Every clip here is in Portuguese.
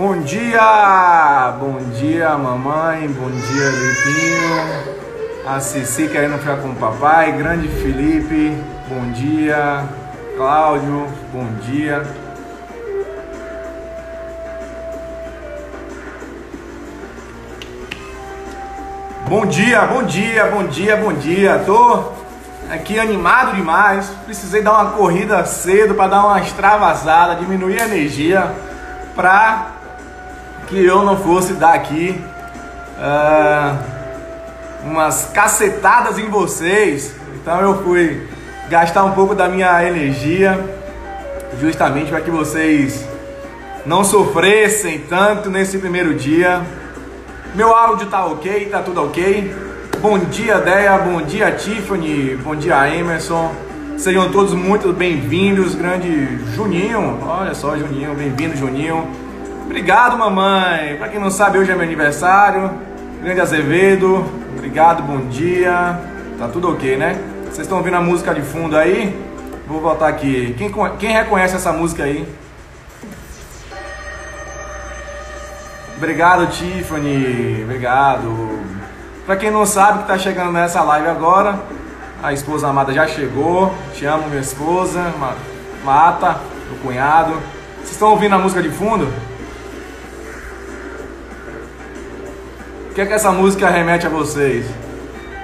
Bom dia! Bom dia, mamãe. Bom dia, Lipinho. A Cici querendo ficar com o papai. Grande Felipe. Bom dia. Cláudio. Bom dia. Bom dia, bom dia, bom dia, bom dia. Tô aqui animado demais. Precisei dar uma corrida cedo para dar uma extravasada, diminuir a energia para que eu não fosse dar aqui uh, umas cacetadas em vocês. Então eu fui gastar um pouco da minha energia justamente para que vocês não sofressem tanto nesse primeiro dia. Meu áudio tá ok, tá tudo ok. Bom dia, Deia, bom dia, Tiffany, bom dia, Emerson. Sejam todos muito bem-vindos, grande Juninho. Olha só, Juninho, bem-vindo, Juninho. Obrigado, mamãe. Para quem não sabe, hoje é meu aniversário. Grande Azevedo, obrigado, bom dia. Tá tudo ok, né? Vocês estão ouvindo a música de fundo aí? Vou voltar aqui. Quem, quem reconhece essa música aí? Obrigado, Tiffany. Obrigado. Para quem não sabe que está chegando nessa live agora, a esposa amada já chegou. Te amo, minha esposa. Mata, meu cunhado. Vocês estão ouvindo a música de fundo? Que é que essa música remete a vocês?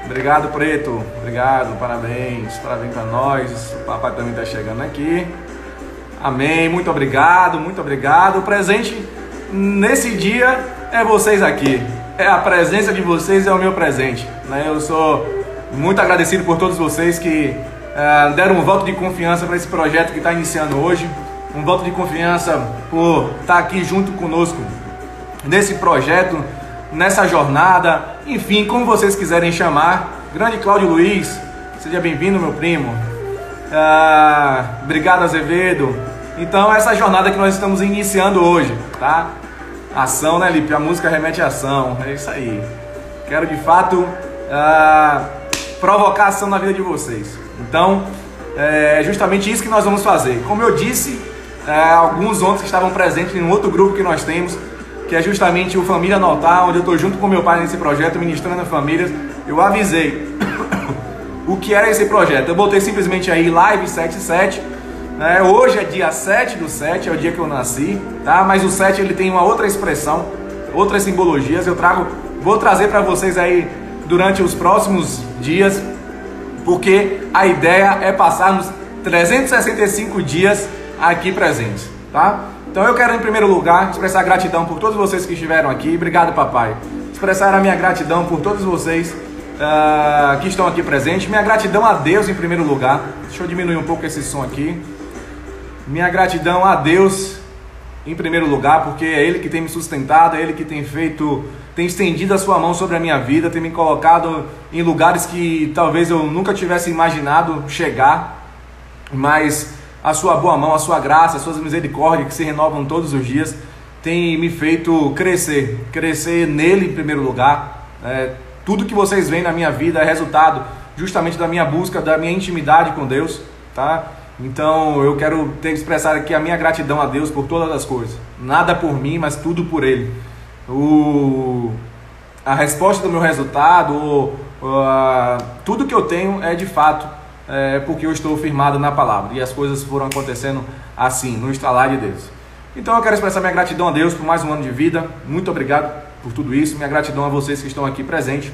Obrigado, Preto. Obrigado, parabéns. Parabéns para nós. O papai também está chegando aqui. Amém. Muito obrigado, muito obrigado. O presente nesse dia é vocês aqui. É a presença de vocês é o meu presente. Né? Eu sou muito agradecido por todos vocês que uh, deram um voto de confiança para esse projeto que está iniciando hoje. Um voto de confiança por estar tá aqui junto conosco nesse projeto, nessa jornada, enfim, como vocês quiserem chamar. Grande Cláudio Luiz, seja bem-vindo, meu primo. Uh, obrigado, Azevedo. Então, essa jornada que nós estamos iniciando hoje, tá? Ação, né, Lipe? A música remete à ação. É isso aí. Quero de fato uh, provocar ação na vida de vocês. Então, é justamente isso que nós vamos fazer. Como eu disse, é, alguns ontem estavam presentes em um outro grupo que nós temos, que é justamente o Família Notar, onde eu estou junto com meu pai nesse projeto, ministrando a famílias. Eu avisei o que era esse projeto. Eu botei simplesmente aí Live 77 né? Hoje é dia 7 do 7, é o dia que eu nasci, tá? Mas o 7 ele tem uma outra expressão, outras simbologias. Eu trago, vou trazer para vocês aí durante os próximos dias, porque a ideia é passarmos 365 dias aqui presentes, tá? Então eu quero em primeiro lugar expressar gratidão por todos vocês que estiveram aqui. Obrigado, papai. Expressar a minha gratidão por todos vocês uh, que estão aqui presentes. Minha gratidão a Deus em primeiro lugar. Deixa eu diminuir um pouco esse som aqui. Minha gratidão a Deus em primeiro lugar, porque é Ele que tem me sustentado, é Ele que tem feito, tem estendido a sua mão sobre a minha vida, tem me colocado em lugares que talvez eu nunca tivesse imaginado chegar, mas a sua boa mão, a sua graça, as suas misericórdias que se renovam todos os dias, tem me feito crescer, crescer nele em primeiro lugar. É, tudo que vocês veem na minha vida é resultado justamente da minha busca, da minha intimidade com Deus, tá? Então eu quero ter expressar aqui a minha gratidão a Deus por todas as coisas. Nada por mim, mas tudo por Ele. O, a resposta do meu resultado, uh, tudo que eu tenho é de fato é porque eu estou firmado na palavra. E as coisas foram acontecendo assim, no instalar de Deus. Então eu quero expressar minha gratidão a Deus por mais um ano de vida. Muito obrigado por tudo isso. Minha gratidão a vocês que estão aqui presentes.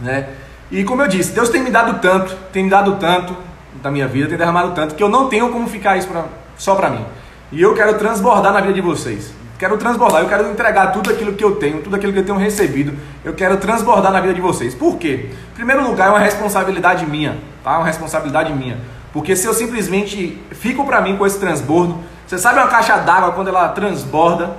Né? E como eu disse, Deus tem me dado tanto, tem me dado tanto da minha vida, tem derramado tanto que eu não tenho como ficar isso pra, só para mim. E eu quero transbordar na vida de vocês. Quero transbordar, eu quero entregar tudo aquilo que eu tenho, tudo aquilo que eu tenho recebido. Eu quero transbordar na vida de vocês. Por quê? Em primeiro lugar, é uma responsabilidade minha, tá? Uma responsabilidade minha. Porque se eu simplesmente fico para mim com esse transbordo, você sabe uma caixa d'água quando ela transborda,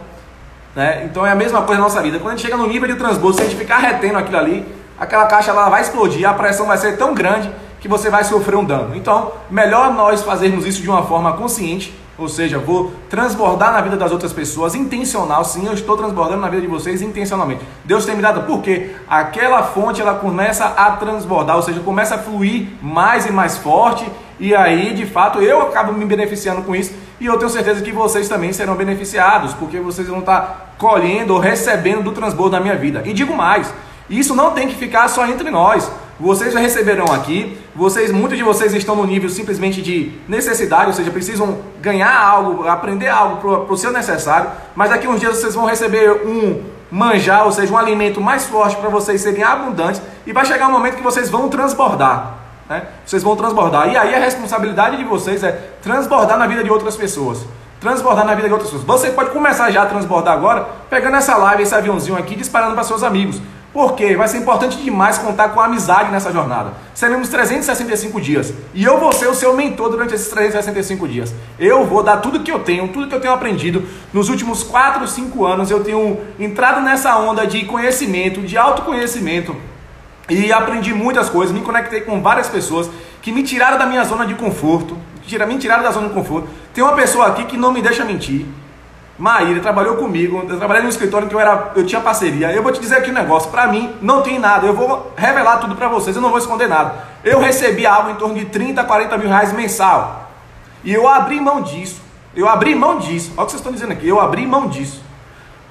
Né? Então é a mesma coisa na nossa vida. Quando a gente chega no nível de transbordo, se a gente ficar retendo aquilo ali, aquela caixa ela vai explodir, a pressão vai ser tão grande que você vai sofrer um dano. Então, melhor nós fazermos isso de uma forma consciente, ou seja, vou transbordar na vida das outras pessoas, intencional, sim, eu estou transbordando na vida de vocês intencionalmente. Deus tem me dado, porque aquela fonte ela começa a transbordar, ou seja, começa a fluir mais e mais forte, e aí, de fato, eu acabo me beneficiando com isso, e eu tenho certeza que vocês também serão beneficiados, porque vocês vão estar colhendo ou recebendo do transbordo da minha vida. E digo mais, isso não tem que ficar só entre nós. Vocês já receberão aqui, vocês, muitos de vocês estão no nível simplesmente de necessidade, ou seja, precisam ganhar algo, aprender algo para o seu necessário, mas daqui uns dias vocês vão receber um manjar, ou seja, um alimento mais forte para vocês serem abundantes, e vai chegar um momento que vocês vão transbordar. Né? Vocês vão transbordar. E aí a responsabilidade de vocês é transbordar na vida de outras pessoas. Transbordar na vida de outras pessoas. Você pode começar já a transbordar agora, pegando essa live, esse aviãozinho aqui, disparando para seus amigos. Porque vai ser importante demais contar com a amizade nessa jornada. Seremos 365 dias. E eu vou ser o seu mentor durante esses 365 dias. Eu vou dar tudo que eu tenho, tudo que eu tenho aprendido. Nos últimos 4, 5 anos eu tenho entrado nessa onda de conhecimento, de autoconhecimento. E aprendi muitas coisas, me conectei com várias pessoas que me tiraram da minha zona de conforto. Me tiraram da zona de conforto. Tem uma pessoa aqui que não me deixa mentir. Maíra trabalhou comigo, eu trabalhei no escritório que eu era, eu tinha parceria. Eu vou te dizer aqui um negócio, para mim não tem nada. Eu vou revelar tudo para vocês, eu não vou esconder nada. Eu recebi algo em torno de 30, 40 mil reais mensal. E eu abri mão disso. Eu abri mão disso. Olha o que vocês estão dizendo aqui. Eu abri mão disso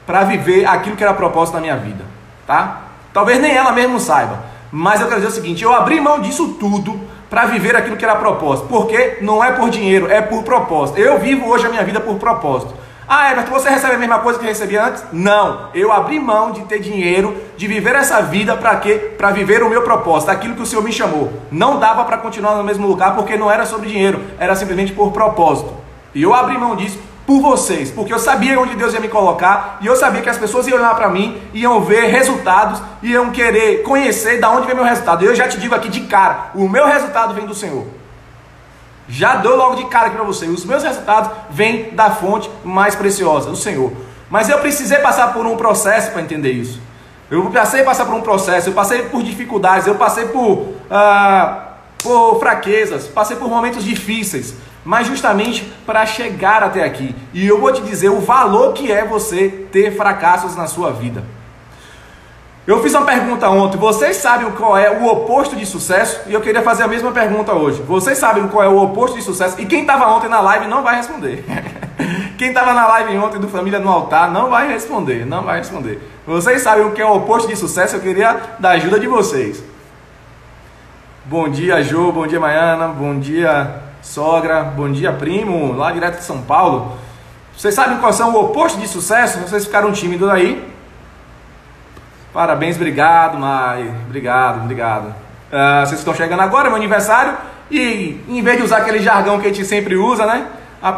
para viver aquilo que era propósito na minha vida, tá? Talvez nem ela mesmo saiba, mas eu quero dizer o seguinte: eu abri mão disso tudo para viver aquilo que era propósito. Porque não é por dinheiro, é por propósito. Eu vivo hoje a minha vida por propósito. Ah, Everton, você recebe a mesma coisa que recebia antes? Não. Eu abri mão de ter dinheiro, de viver essa vida para quê? Para viver o meu propósito, aquilo que o Senhor me chamou. Não dava para continuar no mesmo lugar porque não era sobre dinheiro, era simplesmente por propósito. E eu abri mão disso por vocês, porque eu sabia onde Deus ia me colocar e eu sabia que as pessoas iam olhar para mim, iam ver resultados, iam querer conhecer da onde vem meu resultado. Eu já te digo aqui de cara, o meu resultado vem do Senhor. Já dou logo de cara aqui para você. Os meus resultados vêm da fonte mais preciosa, do Senhor. Mas eu precisei passar por um processo para entender isso. Eu passei passar por um processo, eu passei por dificuldades, eu passei por, ah, por fraquezas, passei por momentos difíceis, mas justamente para chegar até aqui. E eu vou te dizer o valor que é você ter fracassos na sua vida. Eu fiz uma pergunta ontem. Vocês sabem qual é o oposto de sucesso? E eu queria fazer a mesma pergunta hoje. Vocês sabem qual é o oposto de sucesso? E quem estava ontem na live não vai responder. quem estava na live ontem do Família no Altar não vai responder. Não vai responder. Vocês sabem o que é o oposto de sucesso? Eu queria da ajuda de vocês. Bom dia, Jô. Bom dia, Maiana. Bom dia, sogra. Bom dia, primo. Lá direto de São Paulo. Vocês sabem qual são o oposto de sucesso? Vocês ficaram tímidos aí. Parabéns, obrigado, Mai. Obrigado, obrigado. Uh, vocês estão chegando agora, é meu aniversário. E em vez de usar aquele jargão que a gente sempre usa, né?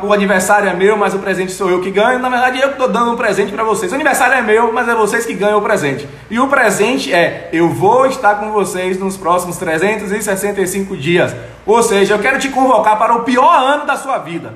O aniversário é meu, mas o presente sou eu que ganho. Na verdade, eu estou dando um presente para vocês. O aniversário é meu, mas é vocês que ganham o presente. E o presente é: eu vou estar com vocês nos próximos 365 dias. Ou seja, eu quero te convocar para o pior ano da sua vida.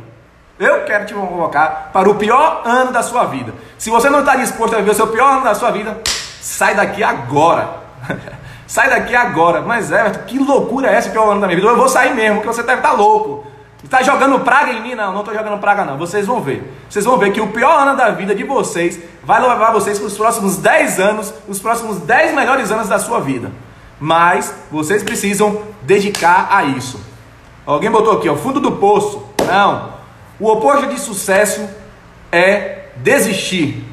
Eu quero te convocar para o pior ano da sua vida. Se você não está disposto a viver o seu pior ano da sua vida, Sai daqui agora. Sai daqui agora. Mas Everton, que loucura é essa que eu ando da minha vida? Eu vou sair mesmo, porque você deve estar tá louco. Está jogando praga em mim? Não, não estou jogando praga não. Vocês vão ver. Vocês vão ver que o pior ano da vida de vocês vai levar vocês para os próximos 10 anos, os próximos 10 melhores anos da sua vida. Mas vocês precisam dedicar a isso. Alguém botou aqui, ó, fundo do poço. Não. O oposto de sucesso é desistir.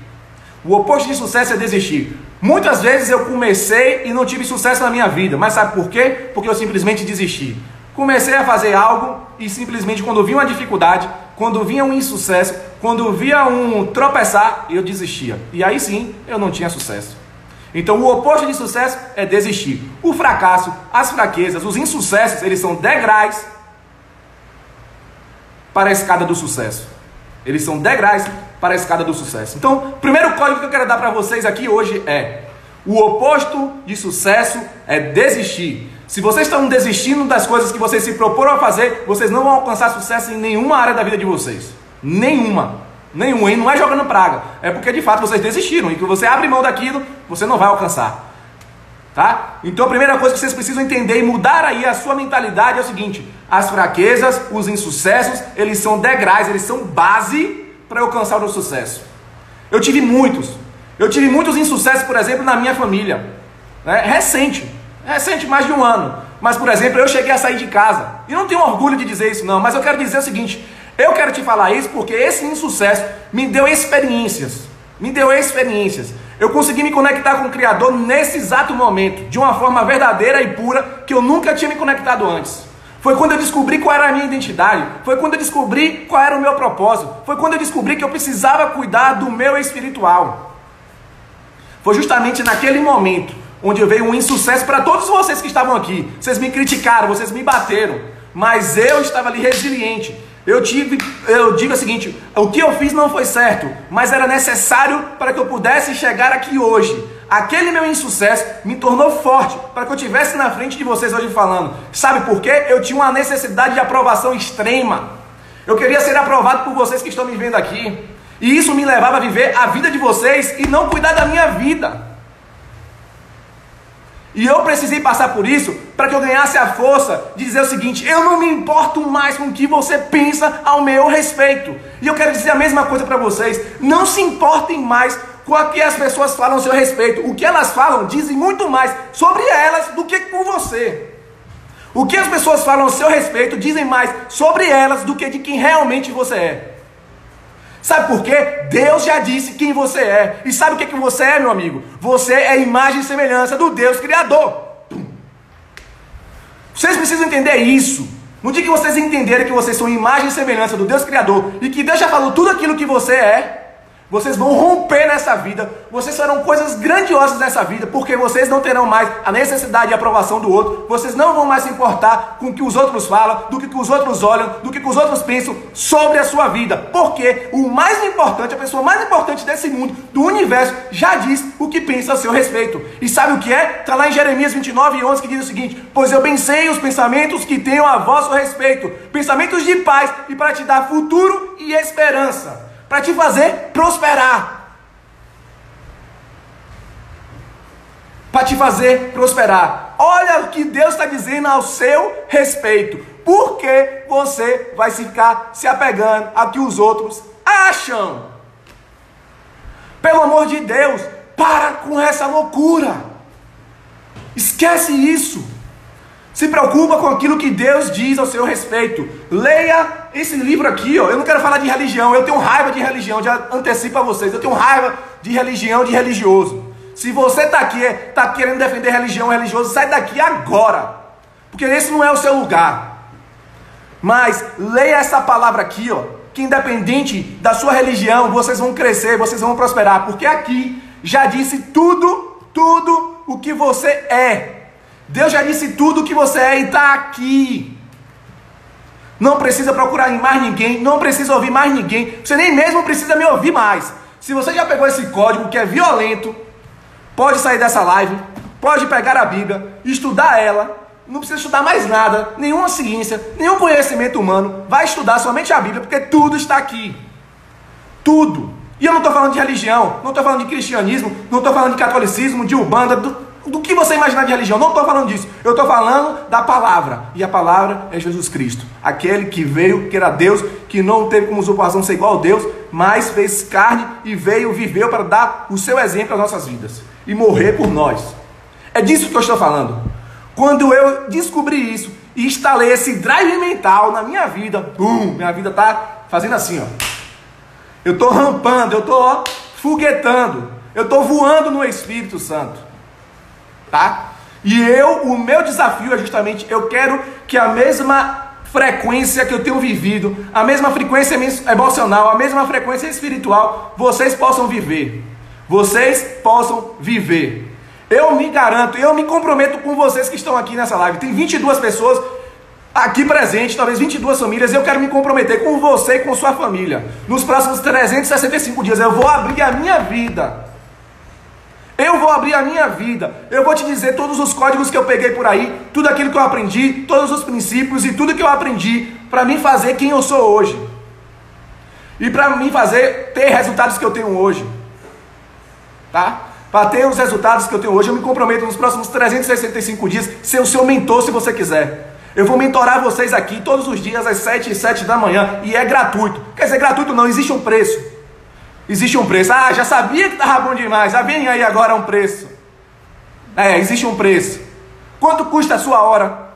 O oposto de sucesso é desistir. Muitas vezes eu comecei e não tive sucesso na minha vida, mas sabe por quê? Porque eu simplesmente desisti. Comecei a fazer algo e simplesmente quando vinha uma dificuldade, quando vinha um insucesso, quando via um tropeçar, eu desistia. E aí sim, eu não tinha sucesso. Então o oposto de sucesso é desistir. O fracasso, as fraquezas, os insucessos, eles são degraus para a escada do sucesso. Eles são degraus para a escada do sucesso. Então, o primeiro código que eu quero dar para vocês aqui hoje é: o oposto de sucesso é desistir. Se vocês estão desistindo das coisas que vocês se proporam a fazer, vocês não vão alcançar sucesso em nenhuma área da vida de vocês. Nenhuma. Nenhum, hein? Não é jogando praga. É porque de fato vocês desistiram. E que você abre mão daquilo, você não vai alcançar. Tá? Então a primeira coisa que vocês precisam entender e mudar aí a sua mentalidade é o seguinte: as fraquezas, os insucessos, eles são degraus, eles são base para alcançar o sucesso. Eu tive muitos. Eu tive muitos insucessos, por exemplo, na minha família. Né? Recente. Recente, mais de um ano. Mas, por exemplo, eu cheguei a sair de casa. E não tenho orgulho de dizer isso, não. Mas eu quero dizer o seguinte: eu quero te falar isso porque esse insucesso me deu experiências. Me deu experiências. Eu consegui me conectar com o Criador nesse exato momento, de uma forma verdadeira e pura que eu nunca tinha me conectado antes. Foi quando eu descobri qual era a minha identidade. Foi quando eu descobri qual era o meu propósito. Foi quando eu descobri que eu precisava cuidar do meu espiritual. Foi justamente naquele momento onde veio um insucesso para todos vocês que estavam aqui. Vocês me criticaram, vocês me bateram, mas eu estava ali resiliente. Eu tive, eu digo o seguinte, o que eu fiz não foi certo, mas era necessário para que eu pudesse chegar aqui hoje. Aquele meu insucesso me tornou forte para que eu estivesse na frente de vocês hoje falando. Sabe por quê? Eu tinha uma necessidade de aprovação extrema. Eu queria ser aprovado por vocês que estão me vendo aqui. E isso me levava a viver a vida de vocês e não cuidar da minha vida. E eu precisei passar por isso para que eu ganhasse a força de dizer o seguinte: eu não me importo mais com o que você pensa ao meu respeito. E eu quero dizer a mesma coisa para vocês: não se importem mais com o que as pessoas falam ao seu respeito. O que elas falam dizem muito mais sobre elas do que por você. O que as pessoas falam ao seu respeito dizem mais sobre elas do que de quem realmente você é. Sabe por quê? Deus já disse quem você é. E sabe o que, que você é, meu amigo? Você é imagem e semelhança do Deus Criador. Vocês precisam entender isso. No dia que vocês entenderem que vocês são imagem e semelhança do Deus Criador e que Deus já falou tudo aquilo que você é, vocês vão romper nessa vida, vocês farão coisas grandiosas nessa vida, porque vocês não terão mais a necessidade de aprovação do outro, vocês não vão mais se importar com o que os outros falam, do que, os outros olham, do que, que os outros pensam sobre a sua vida, porque o mais importante, a pessoa mais importante desse mundo, do universo, já diz o que pensa a seu respeito. E sabe o que é? Está lá em Jeremias 29, 11 que diz o seguinte: Pois eu pensei os pensamentos que tenho a vosso respeito, pensamentos de paz e para te dar futuro e esperança para te fazer prosperar. Para te fazer prosperar. Olha o que Deus está dizendo ao seu respeito. Por que você vai ficar se apegando ao que os outros acham? Pelo amor de Deus, para com essa loucura. Esquece isso. Se preocupa com aquilo que Deus diz ao seu respeito. Leia esse livro aqui, ó. Eu não quero falar de religião, eu tenho raiva de religião, já antecipo a vocês. Eu tenho raiva de religião, de religioso. Se você está aqui, está querendo defender religião, religioso, sai daqui agora. Porque esse não é o seu lugar. Mas leia essa palavra aqui, ó. Que independente da sua religião, vocês vão crescer, vocês vão prosperar. Porque aqui já disse tudo, tudo o que você é. Deus já disse tudo o que você é e está aqui. Não precisa procurar mais ninguém, não precisa ouvir mais ninguém, você nem mesmo precisa me ouvir mais. Se você já pegou esse código que é violento, pode sair dessa live, pode pegar a Bíblia, estudar ela, não precisa estudar mais nada, nenhuma ciência, nenhum conhecimento humano, vai estudar somente a Bíblia, porque tudo está aqui. Tudo. E eu não estou falando de religião, não estou falando de cristianismo, não estou falando de catolicismo, de ubanda, do, do que você imaginar de religião. Não estou falando disso. Eu estou falando da palavra. E a palavra é Jesus Cristo. Aquele que veio, que era Deus, que não teve como usurpação ser igual a Deus, mas fez carne e veio, viveu para dar o seu exemplo às nossas vidas. E morrer por nós. É disso que eu estou falando. Quando eu descobri isso e instalei esse drive mental na minha vida, bum, minha vida está fazendo assim, ó. Eu estou rampando, eu estou foguetando, eu estou voando no Espírito Santo tá? E eu, o meu desafio é justamente, eu quero que a mesma frequência que eu tenho vivido, a mesma frequência emocional, a mesma frequência espiritual, vocês possam viver. Vocês possam viver. Eu me garanto, eu me comprometo com vocês que estão aqui nessa live. Tem 22 pessoas aqui presentes, talvez 22 famílias. Eu quero me comprometer com você e com sua família. Nos próximos 365 dias eu vou abrir a minha vida eu vou abrir a minha vida. Eu vou te dizer todos os códigos que eu peguei por aí, tudo aquilo que eu aprendi, todos os princípios e tudo que eu aprendi para me fazer quem eu sou hoje. E para me fazer ter resultados que eu tenho hoje. Tá? Para ter os resultados que eu tenho hoje, eu me comprometo nos próximos 365 dias ser o seu mentor se você quiser. Eu vou mentorar vocês aqui todos os dias às 7 e 7 da manhã e é gratuito. Quer dizer, gratuito não, existe um preço. Existe um preço. Ah, já sabia que estava bom demais. Já vem aí agora um preço. É, existe um preço. Quanto custa a sua hora?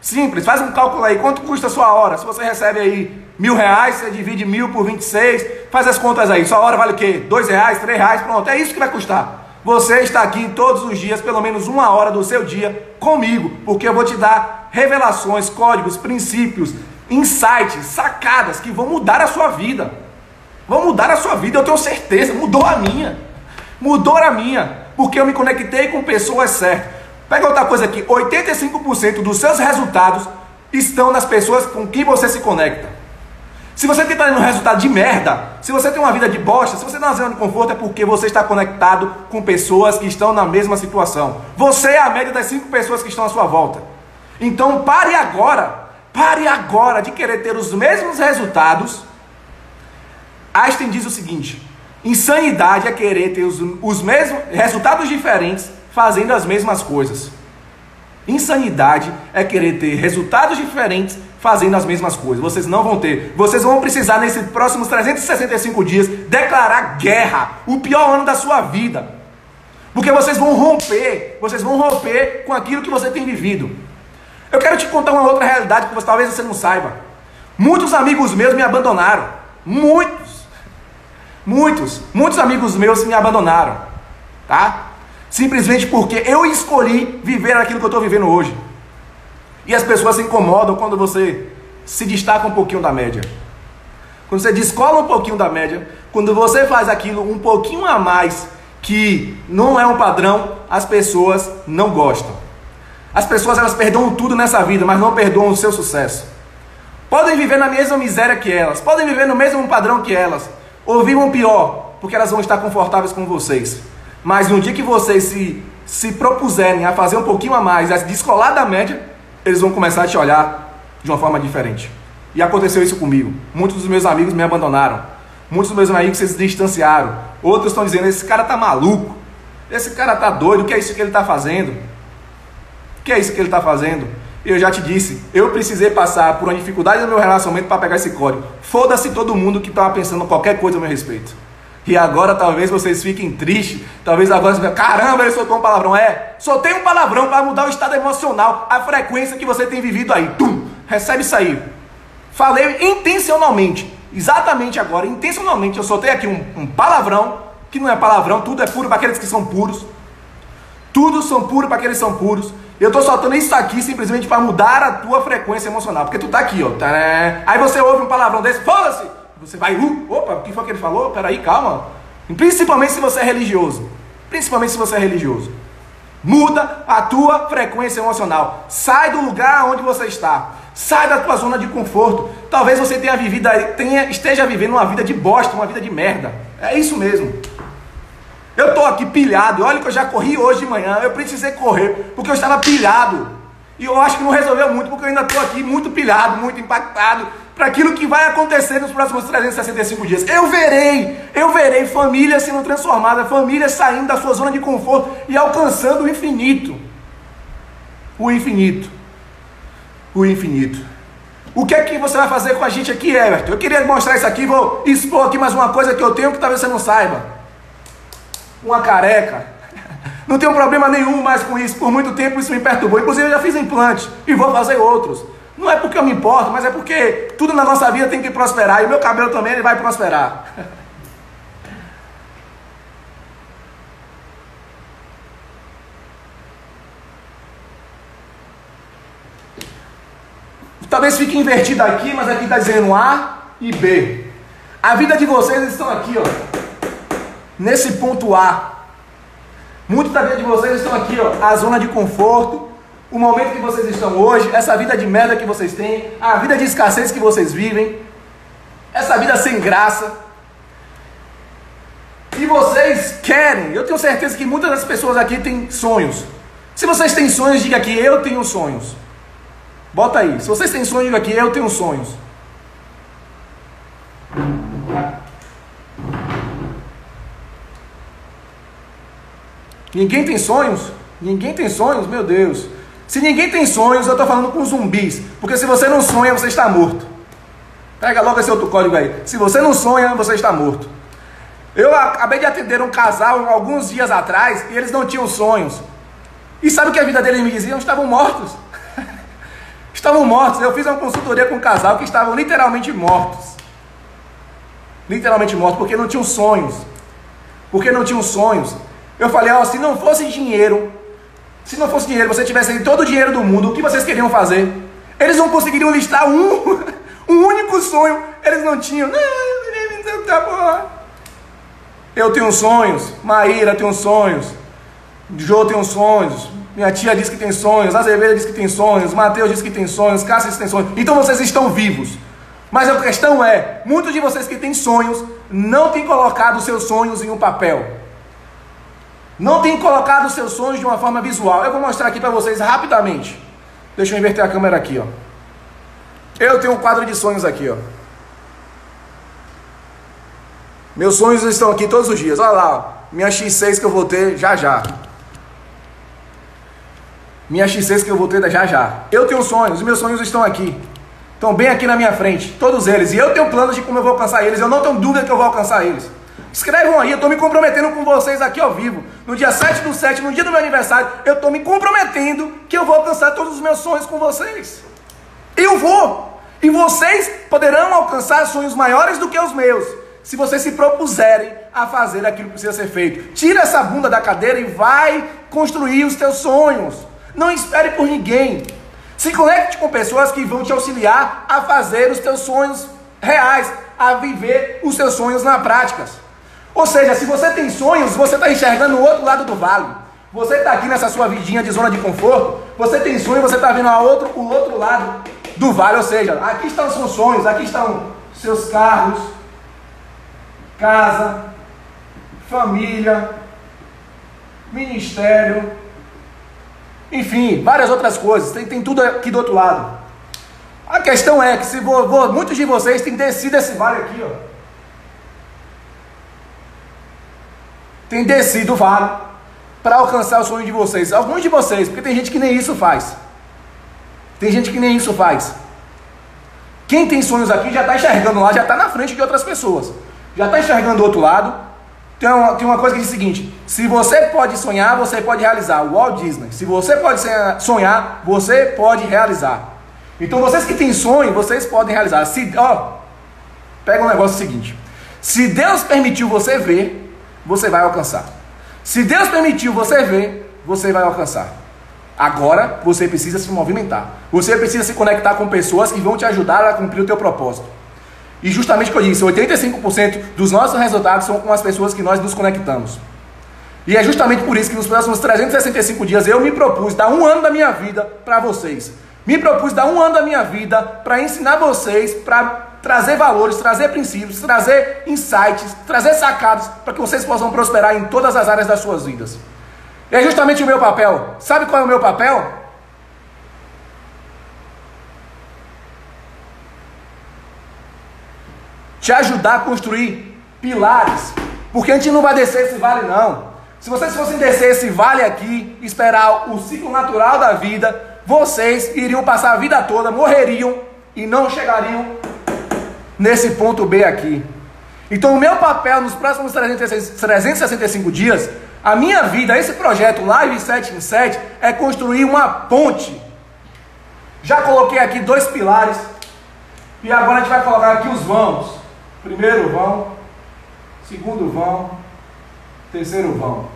Simples, faz um cálculo aí. Quanto custa a sua hora? Se você recebe aí mil reais, você divide mil por 26, faz as contas aí. Sua hora vale o quê? Dois reais, três reais, pronto. É isso que vai custar. Você está aqui todos os dias, pelo menos uma hora do seu dia, comigo, porque eu vou te dar revelações, códigos, princípios, insights, sacadas que vão mudar a sua vida. Vão mudar a sua vida, eu tenho certeza. Mudou a minha. Mudou a minha, porque eu me conectei com pessoas certas. Pega outra coisa aqui: 85% dos seus resultados estão nas pessoas com quem você se conecta. Se você está tendo um resultado de merda, se você tem uma vida de bosta, se você está na zona de conforto, é porque você está conectado com pessoas que estão na mesma situação. Você é a média das cinco pessoas que estão à sua volta. Então pare agora, pare agora de querer ter os mesmos resultados. Einstein diz o seguinte: insanidade é querer ter os, os mesmos resultados diferentes fazendo as mesmas coisas. Insanidade é querer ter resultados diferentes fazendo as mesmas coisas. Vocês não vão ter. Vocês vão precisar, nesses próximos 365 dias, declarar guerra. O pior ano da sua vida. Porque vocês vão romper. Vocês vão romper com aquilo que você tem vivido. Eu quero te contar uma outra realidade que talvez você não saiba. Muitos amigos meus me abandonaram. Muitos. Muitos. Muitos amigos meus me abandonaram. Tá? Simplesmente porque eu escolhi viver aquilo que eu estou vivendo hoje. E as pessoas se incomodam quando você se destaca um pouquinho da média. Quando você descola um pouquinho da média, quando você faz aquilo um pouquinho a mais que não é um padrão, as pessoas não gostam. As pessoas elas perdoam tudo nessa vida, mas não perdoam o seu sucesso. Podem viver na mesma miséria que elas, podem viver no mesmo padrão que elas, ou vivam pior, porque elas vão estar confortáveis com vocês. Mas no dia que vocês se, se propuserem a fazer um pouquinho a mais, a descolar da média, eles vão começar a te olhar de uma forma diferente. E aconteceu isso comigo. Muitos dos meus amigos me abandonaram. Muitos dos meus amigos se distanciaram. Outros estão dizendo: esse cara tá maluco. Esse cara tá doido. O que é isso que ele tá fazendo? O que é isso que ele está fazendo? Eu já te disse, eu precisei passar por uma dificuldade no meu relacionamento para pegar esse código. Foda-se todo mundo que estava pensando qualquer coisa a meu respeito. E agora talvez vocês fiquem tristes, talvez agora vocês caramba, ele soltou um palavrão. É, soltei um palavrão para mudar o estado emocional, a frequência que você tem vivido aí. Tum, recebe isso aí. Falei intencionalmente, exatamente agora, intencionalmente, eu soltei aqui um, um palavrão, que não é palavrão, tudo é puro para aqueles que são puros. Tudo são puros para aqueles que são puros. Eu estou soltando isso aqui simplesmente para mudar a tua frequência emocional. Porque tu tá aqui, ó. Tá, né? Aí você ouve um palavrão desse, foda-se! Você vai, uh, opa, o que foi que ele falou? Peraí, calma. Principalmente se você é religioso. Principalmente se você é religioso. Muda a tua frequência emocional. Sai do lugar onde você está. Sai da tua zona de conforto. Talvez você tenha vivido, tenha, esteja vivendo uma vida de bosta, uma vida de merda. É isso mesmo. Eu estou aqui pilhado. Olha que eu já corri hoje de manhã. Eu precisei correr porque eu estava pilhado. E eu acho que não resolveu muito porque eu ainda estou aqui muito pilhado, muito impactado para aquilo que vai acontecer nos próximos 365 dias. Eu verei, eu verei famílias sendo transformadas, famílias saindo da sua zona de conforto e alcançando o infinito. O infinito. O infinito. O que é que você vai fazer com a gente aqui, Everton? Eu queria mostrar isso aqui, vou expor aqui mais uma coisa que eu tenho que talvez você não saiba. Uma careca. Não tenho problema nenhum mais com isso. Por muito tempo isso me perturbou. Inclusive eu já fiz implante e vou fazer outros. Não é porque eu me importo, mas é porque tudo na nossa vida tem que prosperar. E o meu cabelo também ele vai prosperar. Talvez fique invertido aqui, mas aqui está dizendo A e B. A vida de vocês estão aqui, ó. Nesse ponto A. Muitos da vida de vocês estão aqui, ó. A zona de conforto, o momento que vocês estão hoje, essa vida de merda que vocês têm, a vida de escassez que vocês vivem, essa vida sem graça. E vocês querem, eu tenho certeza que muitas das pessoas aqui têm sonhos. Se vocês têm sonhos, diga aqui, eu tenho sonhos. Bota aí, se vocês têm sonhos, diga aqui, eu tenho sonhos. Ninguém tem sonhos? Ninguém tem sonhos? Meu Deus. Se ninguém tem sonhos, eu estou falando com zumbis. Porque se você não sonha, você está morto. Pega logo esse outro código aí. Se você não sonha, você está morto. Eu acabei de atender um casal alguns dias atrás e eles não tinham sonhos. E sabe o que a vida deles me diziam? Estavam mortos. estavam mortos. Eu fiz uma consultoria com um casal que estavam literalmente mortos. Literalmente mortos, porque não tinham sonhos. Porque não tinham sonhos. Eu falei, ó, se não fosse dinheiro, se não fosse dinheiro, você tivesse todo o dinheiro do mundo, o que vocês queriam fazer? Eles não conseguiriam listar um, um único sonho. Eles não tinham. Não, tá bom. Eu tenho sonhos, Maíra tem sonhos, Jô tem sonhos, minha tia diz que tem sonhos, Azevedo diz que tem sonhos, Mateus diz que tem sonhos, Cássio diz que tem sonhos. Então vocês estão vivos. Mas a questão é, muitos de vocês que têm sonhos não têm colocado seus sonhos em um papel. Não têm colocado seus sonhos de uma forma visual. Eu vou mostrar aqui para vocês rapidamente. Deixa eu inverter a câmera aqui, ó. Eu tenho um quadro de sonhos aqui, ó. Meus sonhos estão aqui todos os dias. Olha lá, ó. minha X6 que eu vou ter já já. Minha X6 que eu vou ter já já. Eu tenho sonhos, os meus sonhos estão aqui. Estão bem aqui na minha frente, todos eles. E eu tenho planos de como eu vou alcançar eles. Eu não tenho dúvida que eu vou alcançar eles. Escrevam aí, eu estou me comprometendo com vocês aqui ao vivo. No dia 7 do 7, no dia do meu aniversário, eu estou me comprometendo que eu vou alcançar todos os meus sonhos com vocês. Eu vou. E vocês poderão alcançar sonhos maiores do que os meus se vocês se propuserem a fazer aquilo que precisa ser feito. Tira essa bunda da cadeira e vai construir os teus sonhos. Não espere por ninguém. Se conecte com pessoas que vão te auxiliar a fazer os teus sonhos reais, a viver os seus sonhos na prática. Ou seja, se você tem sonhos, você está enxergando o outro lado do vale. Você está aqui nessa sua vidinha de zona de conforto, você tem sonho, você está vendo a outro, o outro lado do vale. Ou seja, aqui estão os seus sonhos, aqui estão seus carros, casa, família, ministério, enfim, várias outras coisas. Tem, tem tudo aqui do outro lado. A questão é que se vou, vou, muitos de vocês têm descido esse vale aqui, ó. Tem descido o vale para alcançar o sonho de vocês. Alguns de vocês, porque tem gente que nem isso faz. Tem gente que nem isso faz. Quem tem sonhos aqui já está enxergando lá, já está na frente de outras pessoas. Já está enxergando o outro lado? Tem uma, tem uma coisa que diz o seguinte: se você pode sonhar, você pode realizar. O Walt Disney. Se você pode sonhar, você pode realizar. Então vocês que têm sonho, vocês podem realizar. Se, ó, pega um negócio seguinte: se Deus permitiu você ver, você vai alcançar. Se Deus permitiu você ver, você vai alcançar. Agora você precisa se movimentar. Você precisa se conectar com pessoas que vão te ajudar a cumprir o teu propósito. E justamente o que eu disse, 85% dos nossos resultados são com as pessoas que nós nos conectamos. E é justamente por isso que nos próximos 365 dias eu me propus dar um ano da minha vida para vocês. Me propus dar um ano da minha vida para ensinar vocês, para trazer valores, trazer princípios, trazer insights, trazer sacados para que vocês possam prosperar em todas as áreas das suas vidas. E é justamente o meu papel. Sabe qual é o meu papel? te ajudar a construir pilares. Porque a gente não vai descer esse vale, não. Se vocês fossem descer esse vale aqui, esperar o ciclo natural da vida, vocês iriam passar a vida toda, morreriam e não chegariam nesse ponto B aqui. Então, o meu papel nos próximos 365 dias, a minha vida, esse projeto Live 7 em 7, é construir uma ponte. Já coloquei aqui dois pilares. E agora a gente vai colocar aqui os vãos. Primeiro vão, segundo vão, terceiro vão.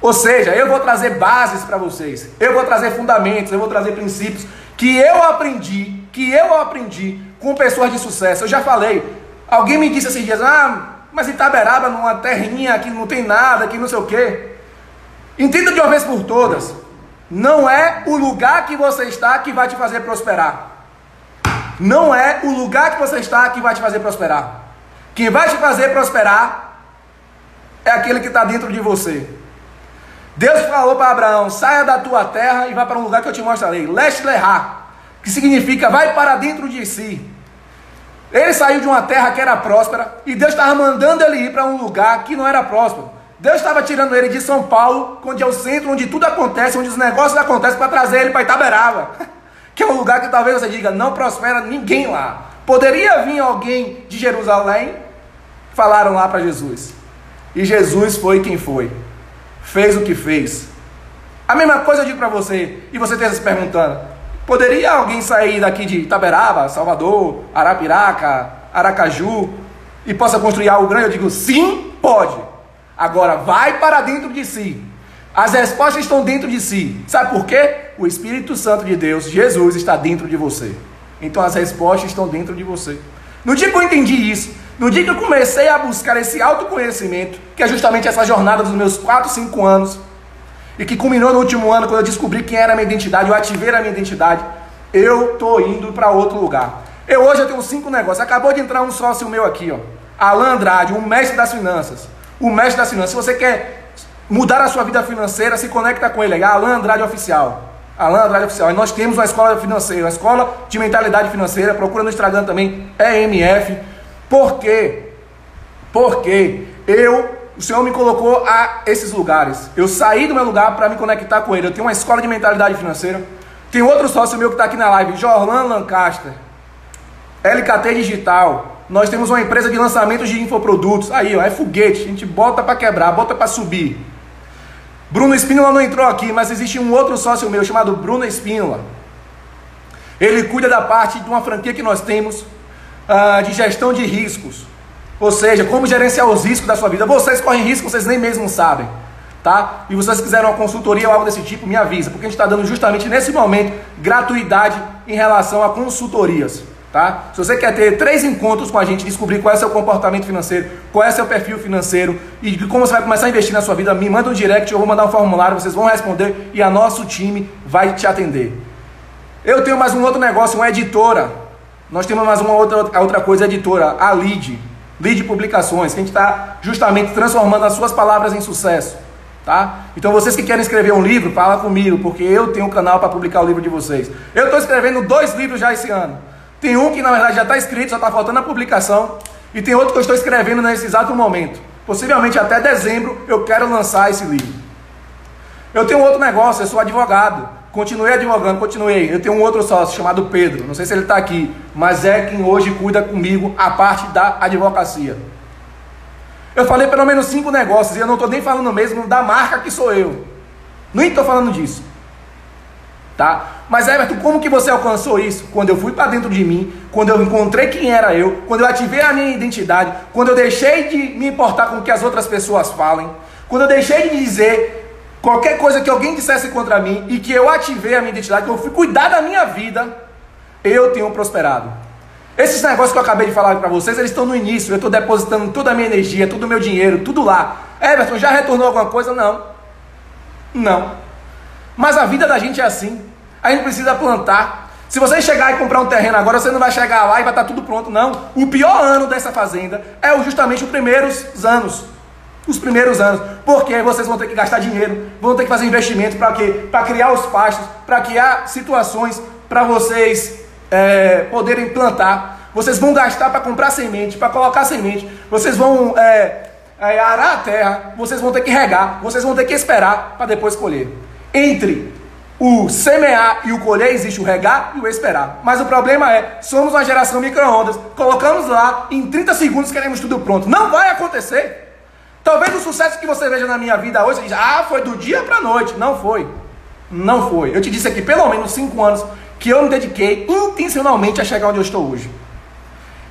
Ou seja, eu vou trazer bases para vocês, eu vou trazer fundamentos, eu vou trazer princípios que eu aprendi, que eu aprendi com pessoas de sucesso. Eu já falei, alguém me disse esses dias, ah, mas Itaberaba, numa terrinha que não tem nada, que não sei o quê. Entenda de uma vez por todas, não é o lugar que você está que vai te fazer prosperar. Não é o lugar que você está que vai te fazer prosperar. Quem vai te fazer prosperar é aquele que está dentro de você. Deus falou para Abraão: saia da tua terra e vá para um lugar que eu te mostrarei. Leste lerá, que significa vai para dentro de si. Ele saiu de uma terra que era próspera e Deus estava mandando ele ir para um lugar que não era próspero. Deus estava tirando ele de São Paulo, onde é o centro, onde tudo acontece, onde os negócios acontecem, para trazer ele para Itaberaba. Que é um lugar que talvez você diga, não prospera ninguém lá. Poderia vir alguém de Jerusalém? Falaram lá para Jesus. E Jesus foi quem foi. Fez o que fez. A mesma coisa eu digo para você, e você esteja se perguntando: poderia alguém sair daqui de Itaberaba, Salvador, Arapiraca, Aracaju e possa construir algo grande? Eu digo: sim, pode. Agora, vai para dentro de si. As respostas estão dentro de si. Sabe por quê? O Espírito Santo de Deus, Jesus, está dentro de você. Então as respostas estão dentro de você. No dia que eu entendi isso, no dia que eu comecei a buscar esse autoconhecimento, que é justamente essa jornada dos meus 4, 5 anos, e que culminou no último ano, quando eu descobri quem era a minha identidade, eu ativei a minha identidade, eu tô indo para outro lugar. Eu hoje eu tenho cinco negócios. Acabou de entrar um sócio meu aqui, ó. Alan Andrade, um mestre das finanças. O mestre das finanças. Se você quer mudar a sua vida financeira, se conecta com ele. É Alan Andrade Oficial. Alan Andrade Oficial. E nós temos uma escola financeira, uma escola de mentalidade financeira. Procura no Instagram também, EMF. Por quê? Porque eu o Senhor me colocou a esses lugares. Eu saí do meu lugar para me conectar com Ele. Eu tenho uma escola de mentalidade financeira. Tem outro sócio meu que está aqui na live, Jorlan Lancaster. LKT Digital. Nós temos uma empresa de lançamentos de infoprodutos. Aí, ó, é foguete. A gente bota para quebrar, bota para subir. Bruno Espínola não entrou aqui, mas existe um outro sócio meu chamado Bruno Espínola. Ele cuida da parte de uma franquia que nós temos uh, de gestão de riscos. Ou seja, como gerenciar os riscos da sua vida. Vocês correm risco, vocês nem mesmo sabem. Tá? E vocês quiserem uma consultoria ou algo desse tipo, me avisa, porque a gente está dando justamente nesse momento gratuidade em relação a consultorias. Tá? Se você quer ter três encontros com a gente, descobrir qual é seu comportamento financeiro, qual é seu perfil financeiro e como você vai começar a investir na sua vida, me manda um direct, eu vou mandar um formulário, vocês vão responder e a nosso time vai te atender. Eu tenho mais um outro negócio, uma editora. Nós temos mais uma outra, outra coisa, editora, a Lead. Lead Publicações, que a gente está justamente transformando as suas palavras em sucesso. Tá? Então vocês que querem escrever um livro, fala comigo, porque eu tenho um canal para publicar o livro de vocês. Eu estou escrevendo dois livros já esse ano. Tem um que na verdade já está escrito, só está faltando a publicação. E tem outro que eu estou escrevendo nesse exato momento. Possivelmente até dezembro eu quero lançar esse livro. Eu tenho outro negócio, eu sou advogado. Continuei advogando, continuei. Eu tenho um outro sócio chamado Pedro, não sei se ele está aqui, mas é quem hoje cuida comigo a parte da advocacia. Eu falei pelo menos cinco negócios e eu não estou nem falando mesmo da marca que sou eu. Nem estou falando disso. Tá? Mas Everton, como que você alcançou isso? Quando eu fui para dentro de mim, quando eu encontrei quem era eu, quando eu ativei a minha identidade, quando eu deixei de me importar com o que as outras pessoas falem, quando eu deixei de dizer qualquer coisa que alguém dissesse contra mim e que eu ativei a minha identidade, que eu fui cuidar da minha vida, eu tenho prosperado. Esses negócios que eu acabei de falar para vocês, eles estão no início. Eu estou depositando toda a minha energia, todo o meu dinheiro, tudo lá. Everton, já retornou alguma coisa? Não. Não. Mas a vida da gente é assim. A gente precisa plantar. Se você chegar e comprar um terreno agora, você não vai chegar lá e vai estar tudo pronto, não. O pior ano dessa fazenda é justamente os primeiros anos. Os primeiros anos. Porque vocês vão ter que gastar dinheiro, vão ter que fazer investimento para quê? Para criar os pastos, para criar situações para vocês é, poderem plantar. Vocês vão gastar para comprar semente, para colocar semente. Vocês vão é, é, arar a terra. Vocês vão ter que regar. Vocês vão ter que esperar para depois colher. Entre o semear e o colher existe o regar e o esperar. Mas o problema é, somos uma geração micro-ondas, colocamos lá, em 30 segundos queremos tudo pronto. Não vai acontecer. Talvez o sucesso que você veja na minha vida hoje, você diz, ah, foi do dia para a noite. Não foi. Não foi. Eu te disse aqui, pelo menos 5 anos, que eu me dediquei intencionalmente a chegar onde eu estou hoje.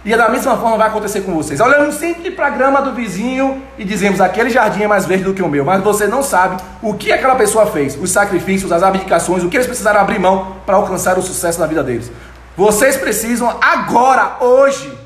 E da mesma forma vai acontecer com vocês. Olhamos sempre para a grama do vizinho e dizemos: aquele jardim é mais verde do que o meu. Mas você não sabe o que aquela pessoa fez, os sacrifícios, as abdicações, o que eles precisaram abrir mão para alcançar o sucesso na vida deles. Vocês precisam agora, hoje.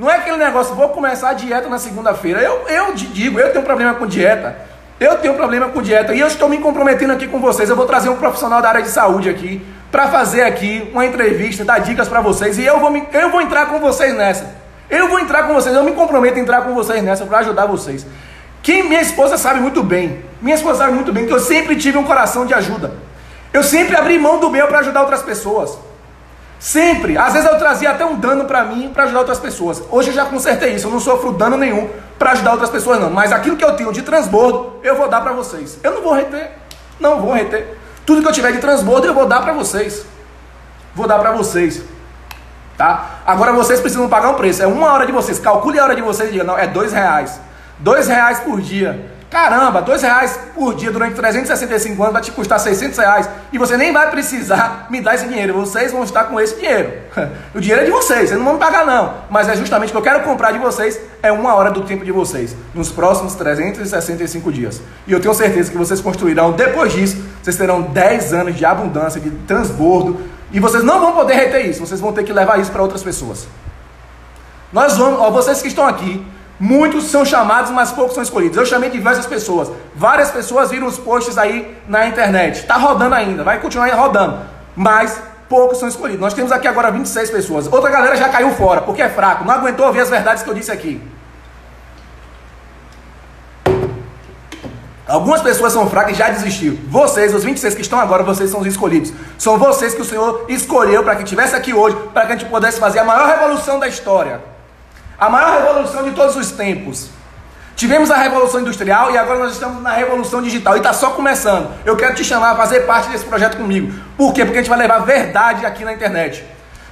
Não é aquele negócio, vou começar a dieta na segunda-feira. Eu, eu digo, eu tenho problema com dieta. Eu tenho problema com dieta e eu estou me comprometendo aqui com vocês. Eu vou trazer um profissional da área de saúde aqui para fazer aqui uma entrevista, dar dicas para vocês e eu vou, me, eu vou entrar com vocês nessa. Eu vou entrar com vocês, eu me comprometo a entrar com vocês nessa para ajudar vocês. Quem minha esposa sabe muito bem, minha esposa sabe muito bem que eu sempre tive um coração de ajuda. Eu sempre abri mão do meu para ajudar outras pessoas. Sempre. Às vezes eu trazia até um dano para mim para ajudar outras pessoas. Hoje eu já consertei isso. Eu não sofro dano nenhum para ajudar outras pessoas, não. Mas aquilo que eu tenho de transbordo, eu vou dar para vocês. Eu não vou reter. Não vou reter. Tudo que eu tiver de transbordo, eu vou dar para vocês. Vou dar para vocês. Tá? Agora vocês precisam pagar um preço. É uma hora de vocês. Calcule a hora de vocês e diga, não, é dois reais. Dois reais por dia. Caramba, dois reais por dia durante 365 anos vai te custar 600 reais e você nem vai precisar me dar esse dinheiro. Vocês vão estar com esse dinheiro. O dinheiro é de vocês, vocês não vão me pagar não. Mas é justamente o que eu quero comprar de vocês é uma hora do tempo de vocês nos próximos 365 dias. E eu tenho certeza que vocês construirão depois disso, vocês terão 10 anos de abundância, de transbordo e vocês não vão poder reter isso. Vocês vão ter que levar isso para outras pessoas. Nós vamos, ó, vocês que estão aqui, Muitos são chamados, mas poucos são escolhidos. Eu chamei diversas pessoas. Várias pessoas viram os posts aí na internet. Está rodando ainda, vai continuar rodando. Mas poucos são escolhidos. Nós temos aqui agora 26 pessoas. Outra galera já caiu fora, porque é fraco. Não aguentou ouvir as verdades que eu disse aqui. Algumas pessoas são fracas e já desistiram. Vocês, os 26 que estão agora, vocês são os escolhidos. São vocês que o Senhor escolheu para que estivesse aqui hoje, para que a gente pudesse fazer a maior revolução da história. A maior revolução de todos os tempos. Tivemos a revolução industrial e agora nós estamos na revolução digital e está só começando. Eu quero te chamar a fazer parte desse projeto comigo. Por quê? Porque a gente vai levar verdade aqui na internet.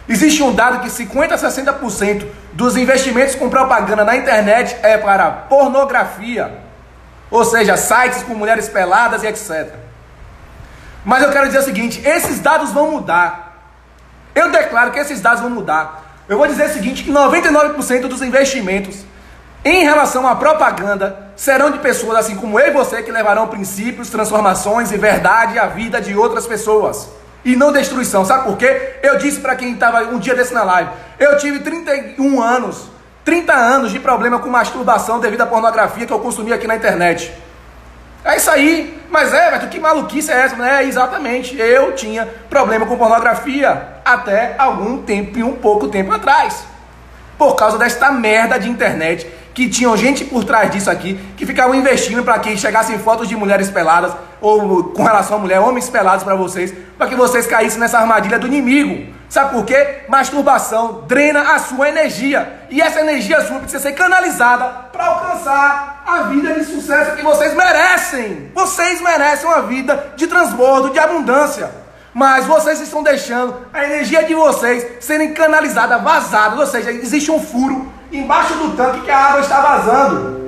Existe um dado que 50 a 60% dos investimentos com propaganda na internet é para pornografia, ou seja, sites com mulheres peladas e etc. Mas eu quero dizer o seguinte: esses dados vão mudar. Eu declaro que esses dados vão mudar. Eu vou dizer o seguinte, que 99% dos investimentos em relação à propaganda serão de pessoas assim como eu e você que levarão princípios, transformações e verdade à vida de outras pessoas. E não destruição. Sabe por quê? Eu disse para quem estava um dia desse na live, eu tive 31 anos, 30 anos de problema com masturbação devido à pornografia que eu consumi aqui na internet. É isso aí. Mas é, velho, que maluquice é essa? É, exatamente. Eu tinha problema com pornografia até algum tempo e um pouco tempo atrás. Por causa desta merda de internet que tinham gente por trás disso aqui que ficavam investindo para que chegassem fotos de mulheres peladas ou com relação a mulher, homens pelados para vocês, para que vocês caíssem nessa armadilha do inimigo. Sabe por quê? Masturbação drena a sua energia. E essa energia sua precisa ser canalizada para alcançar a vida de sucesso que vocês merecem. Vocês merecem uma vida de transbordo, de abundância. Mas vocês estão deixando a energia de vocês serem canalizada, vazada. Ou seja, existe um furo embaixo do tanque que a água está vazando.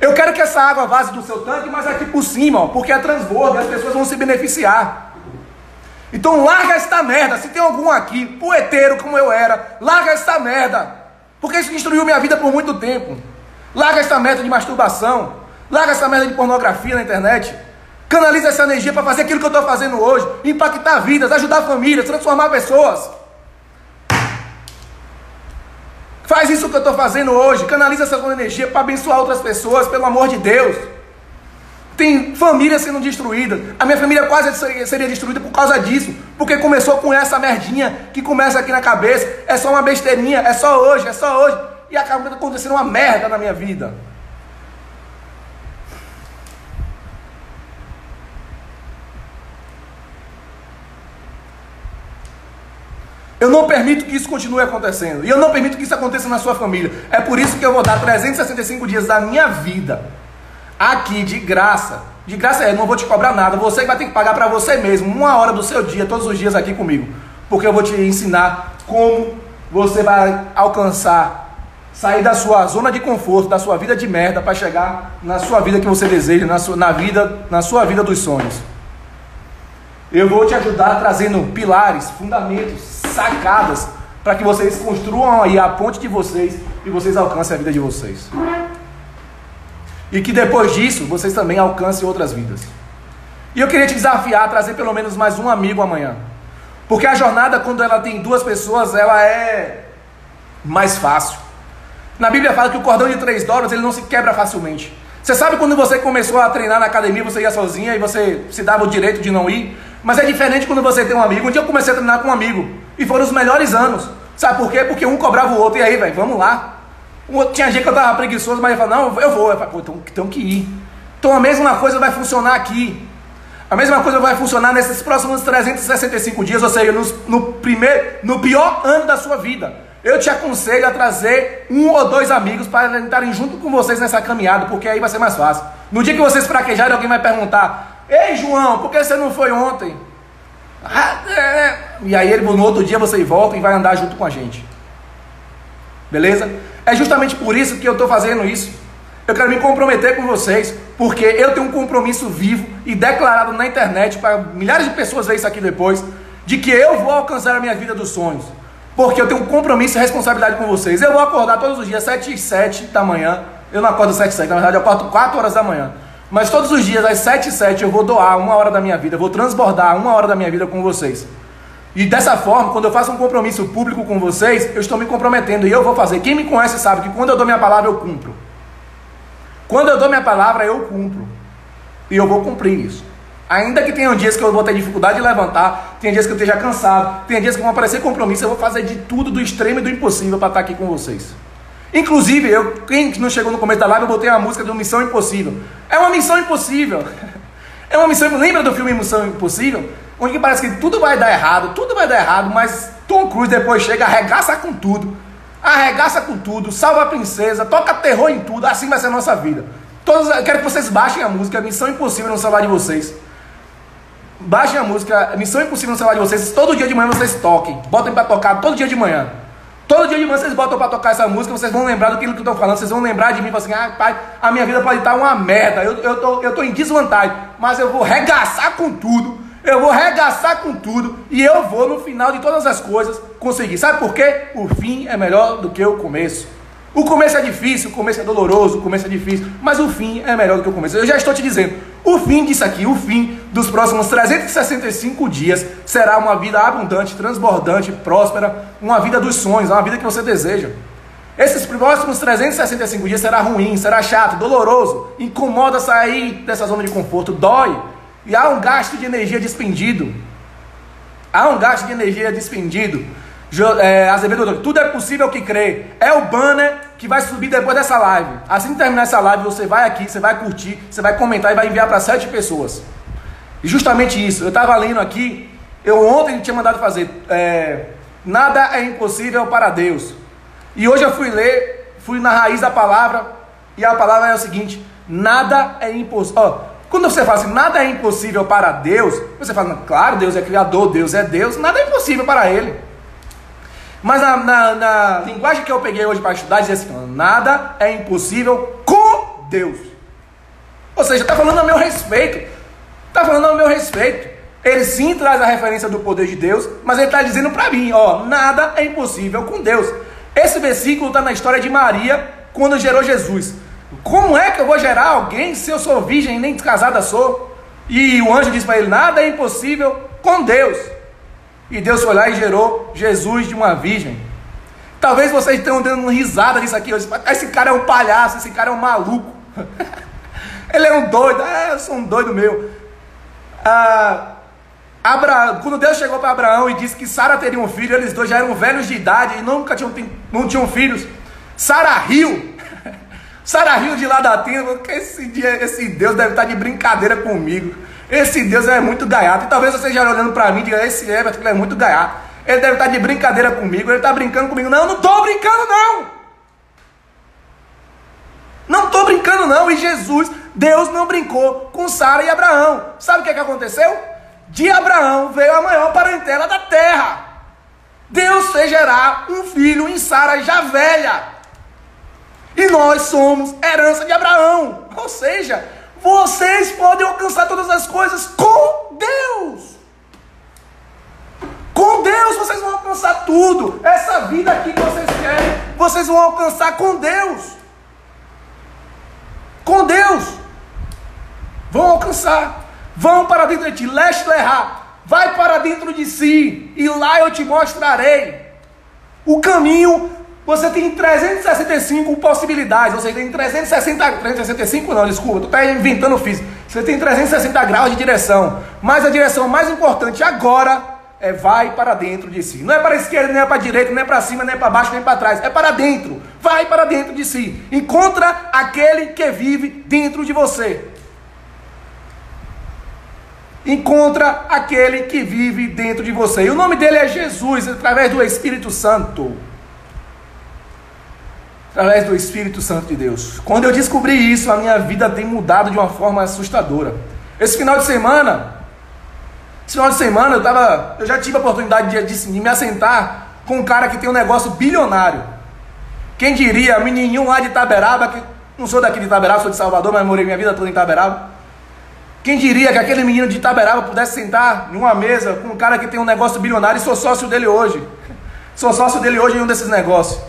Eu quero que essa água vaze do seu tanque, mas aqui por cima, ó, porque é transbordo e as pessoas vão se beneficiar. Então larga esta merda. Se tem algum aqui, poeteiro como eu era, larga esta merda. Porque isso destruiu minha vida por muito tempo. Larga esta merda de masturbação. Larga essa merda de pornografia na internet. Canaliza essa energia para fazer aquilo que eu estou fazendo hoje. Impactar vidas, ajudar famílias, transformar pessoas. Faz isso que eu estou fazendo hoje. Canaliza essa energia para abençoar outras pessoas, pelo amor de Deus. Tem família sendo destruída. A minha família quase seria destruída por causa disso. Porque começou com essa merdinha que começa aqui na cabeça. É só uma besteirinha, é só hoje, é só hoje. E acaba acontecendo uma merda na minha vida. Eu não permito que isso continue acontecendo. E eu não permito que isso aconteça na sua família. É por isso que eu vou dar 365 dias da minha vida aqui de graça. De graça é, não vou te cobrar nada. Você vai ter que pagar para você mesmo uma hora do seu dia, todos os dias aqui comigo. Porque eu vou te ensinar como você vai alcançar, sair da sua zona de conforto, da sua vida de merda, para chegar na sua vida que você deseja, na sua, na, vida, na sua vida dos sonhos. Eu vou te ajudar trazendo pilares, fundamentos, sacadas, para que vocês construam aí a ponte de vocês e vocês alcancem a vida de vocês. E que depois disso vocês também alcancem outras vidas. E eu queria te desafiar a trazer pelo menos mais um amigo amanhã. Porque a jornada, quando ela tem duas pessoas, ela é mais fácil. Na Bíblia fala que o cordão de três dólares ele não se quebra facilmente. Você sabe quando você começou a treinar na academia, você ia sozinha e você se dava o direito de não ir? Mas é diferente quando você tem um amigo. Um dia eu comecei a treinar com um amigo. E foram os melhores anos. Sabe por quê? Porque um cobrava o outro. E aí, velho, vamos lá. Tinha gente que eu tava preguiçoso, mas ele falou, não, eu vou. Eu falei, pô, então, então que ir. Então a mesma coisa vai funcionar aqui. A mesma coisa vai funcionar nesses próximos 365 dias, ou seja, no, no, primeiro, no pior ano da sua vida. Eu te aconselho a trazer um ou dois amigos para estarem junto com vocês nessa caminhada, porque aí vai ser mais fácil. No dia que vocês fraquejarem, alguém vai perguntar: Ei, João, por que você não foi ontem? Ah, é, é. E aí, no outro dia, você volta e vai andar junto com a gente. Beleza? É justamente por isso que eu estou fazendo isso. Eu quero me comprometer com vocês, porque eu tenho um compromisso vivo e declarado na internet para milhares de pessoas ver isso aqui depois, de que eu vou alcançar a minha vida dos sonhos. Porque eu tenho um compromisso e responsabilidade com vocês. Eu vou acordar todos os dias, 7 e 7 da manhã. Eu não acordo 7 e 7, na verdade eu acordo 4 horas da manhã. Mas todos os dias, às 7 e 7, eu vou doar uma hora da minha vida, eu vou transbordar uma hora da minha vida com vocês. E dessa forma, quando eu faço um compromisso público com vocês, eu estou me comprometendo e eu vou fazer. Quem me conhece sabe que quando eu dou minha palavra, eu cumpro. Quando eu dou minha palavra, eu cumpro. E eu vou cumprir isso. Ainda que tenham dias que eu vou ter dificuldade de levantar, tem dias que eu esteja cansado, tem dias que vão aparecer compromissos, eu vou fazer de tudo, do extremo e do impossível para estar aqui com vocês. Inclusive, eu, quem não chegou no começo da live, eu botei a música do Missão Impossível. É uma missão impossível. É uma missão. Lembra do filme Missão Impossível? Onde parece que tudo vai dar errado, tudo vai dar errado, mas Tom Cruise depois chega, arregaça com tudo. Arregaça com tudo, salva a princesa, toca terror em tudo, assim vai ser a nossa vida. Todos, quero que vocês baixem a música Missão Impossível no celular de vocês. Baixem a música Missão Impossível no celular de vocês. Todo dia de manhã vocês toquem. Botem para tocar todo dia de manhã. Todo dia de manhã vocês botam para tocar essa música. Vocês vão lembrar do que eu estou falando. Vocês vão lembrar de mim. Assim, ah, pai, a minha vida pode estar uma merda. Eu, eu, tô, eu tô em desvantagem. Mas eu vou regaçar com tudo. Eu vou regaçar com tudo. E eu vou, no final de todas as coisas, conseguir. Sabe por quê? O fim é melhor do que o começo. O começo é difícil, o começo é doloroso, o começo é difícil, mas o fim é melhor do que o começo. Eu já estou te dizendo, o fim disso aqui, o fim dos próximos 365 dias será uma vida abundante, transbordante, próspera, uma vida dos sonhos, uma vida que você deseja. Esses próximos 365 dias será ruim, será chato, doloroso, incomoda sair dessa zona de conforto, dói, e há um gasto de energia despendido. Há um gasto de energia despendido é, Azevedo, tudo é possível que crê. É o banner que vai subir depois dessa live. Assim que terminar essa live, você vai aqui, você vai curtir, você vai comentar e vai enviar para sete pessoas. E justamente isso, eu estava lendo aqui, eu ontem tinha mandado fazer. É, nada é impossível para Deus. E hoje eu fui ler, fui na raiz da palavra, e a palavra é o seguinte: nada é impossível. Quando você fala assim, nada é impossível para Deus, você fala, claro, Deus é criador, Deus é Deus, nada é impossível para Ele. Mas na, na, na linguagem que eu peguei hoje para estudar, diz assim: nada é impossível com Deus. Ou seja, está falando a meu respeito. Está falando a meu respeito. Ele sim traz a referência do poder de Deus, mas ele está dizendo para mim: ó, nada é impossível com Deus. Esse versículo está na história de Maria quando gerou Jesus. Como é que eu vou gerar alguém se eu sou virgem e nem casada sou? E o anjo disse para ele: nada é impossível com Deus. E Deus foi lá e gerou Jesus de uma virgem. Talvez vocês tenham dando uma risada nisso aqui. Esse cara é um palhaço, esse cara é um maluco. Ele é um doido. É, eu sou um doido meu. Ah, quando Deus chegou para Abraão e disse que Sara teria um filho, eles dois já eram velhos de idade e nunca tinham, não tinham filhos. Sara riu. Sara riu de lá da tenda, esse, dia, esse Deus deve estar de brincadeira comigo. Esse Deus é muito gaiato. E talvez você esteja olhando para mim e diga: Esse Everton é muito gaiato. Ele deve estar de brincadeira comigo. Ele está brincando comigo. Não, não estou brincando, não. Não estou brincando, não. E Jesus, Deus não brincou com Sara e Abraão. Sabe o que, é que aconteceu? De Abraão veio a maior parentela da terra. Deus fez gerar um filho em Sara já velha. E nós somos herança de Abraão. Ou seja, vocês podem alcançar todas as coisas com Deus. Com Deus vocês vão alcançar tudo. Essa vida aqui que vocês querem, vocês vão alcançar com Deus. Com Deus. Vão alcançar. Vão para dentro de ti. Leste lerrar. Vai para dentro de si. E lá eu te mostrarei o caminho você tem 365 possibilidades, seja, tem 360, 365 não, desculpa, tu está inventando físico. Você tem 360 graus de direção, mas a direção mais importante agora é vai para dentro de si. Não é para a esquerda, nem é para a direita, nem é para cima, nem é para baixo, nem para trás. É para dentro. Vai para dentro de si. Encontra aquele que vive dentro de você. encontra aquele que vive dentro de você. E o nome dele é Jesus, através do Espírito Santo. Através do Espírito Santo de Deus. Quando eu descobri isso, a minha vida tem mudado de uma forma assustadora. Esse final de semana, esse final de semana eu tava, eu já tive a oportunidade de, de, de me assentar com um cara que tem um negócio bilionário. Quem diria, menininho lá de Itaberaba, que não sou daqui de Itaberaba, sou de Salvador, mas morei minha vida toda em Itaberaba. Quem diria que aquele menino de Itaberaba pudesse sentar em uma mesa com um cara que tem um negócio bilionário e sou sócio dele hoje. Sou sócio dele hoje em um desses negócios.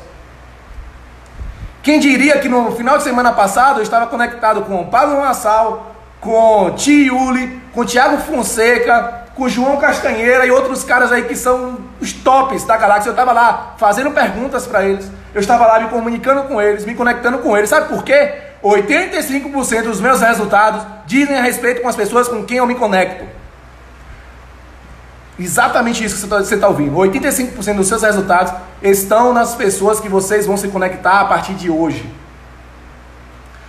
Quem diria que no final de semana passado eu estava conectado com Pablo Massal, com Tiuli, com Tiago Fonseca, com João Castanheira e outros caras aí que são os tops da galáxia. Eu estava lá fazendo perguntas para eles, eu estava lá me comunicando com eles, me conectando com eles. Sabe por quê? 85% dos meus resultados dizem a respeito com as pessoas com quem eu me conecto. Exatamente isso que você está tá ouvindo. 85% dos seus resultados estão nas pessoas que vocês vão se conectar a partir de hoje.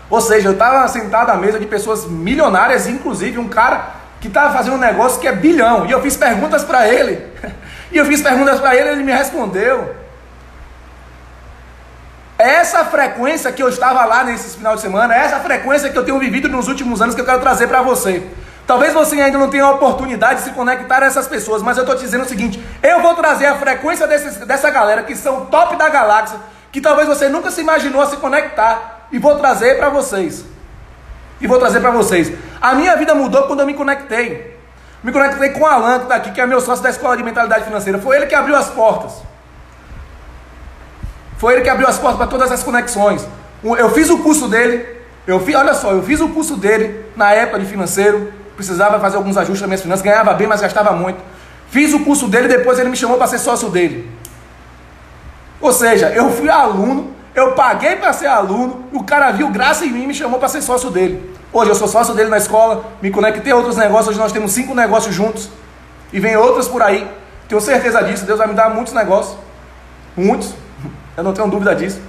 Ou seja, eu estava sentado à mesa de pessoas milionárias, inclusive um cara que estava fazendo um negócio que é bilhão. E eu fiz perguntas para ele. E eu fiz perguntas para ele e ele me respondeu. Essa frequência que eu estava lá nesse final de semana, essa frequência que eu tenho vivido nos últimos anos que eu quero trazer para você. Talvez você ainda não tenha a oportunidade de se conectar a essas pessoas, mas eu estou te dizendo o seguinte: eu vou trazer a frequência desses, dessa galera que são top da galáxia, que talvez você nunca se imaginou a se conectar, e vou trazer para vocês. E vou trazer para vocês. A minha vida mudou quando eu me conectei. Me conectei com o Alan, que está aqui, que é meu sócio da Escola de Mentalidade Financeira. Foi ele que abriu as portas. Foi ele que abriu as portas para todas as conexões. Eu fiz o curso dele. Eu fiz, olha só, eu fiz o curso dele na época de financeiro. Precisava fazer alguns ajustes nas minhas finanças. Ganhava bem, mas gastava muito. Fiz o curso dele, depois ele me chamou para ser sócio dele. Ou seja, eu fui aluno, eu paguei para ser aluno, o cara viu graça em mim e me chamou para ser sócio dele. Hoje eu sou sócio dele na escola, me conectei a outros negócios, hoje nós temos cinco negócios juntos. E vem outros por aí. Tenho certeza disso, Deus vai me dar muitos negócios. Muitos. Eu não tenho dúvida disso.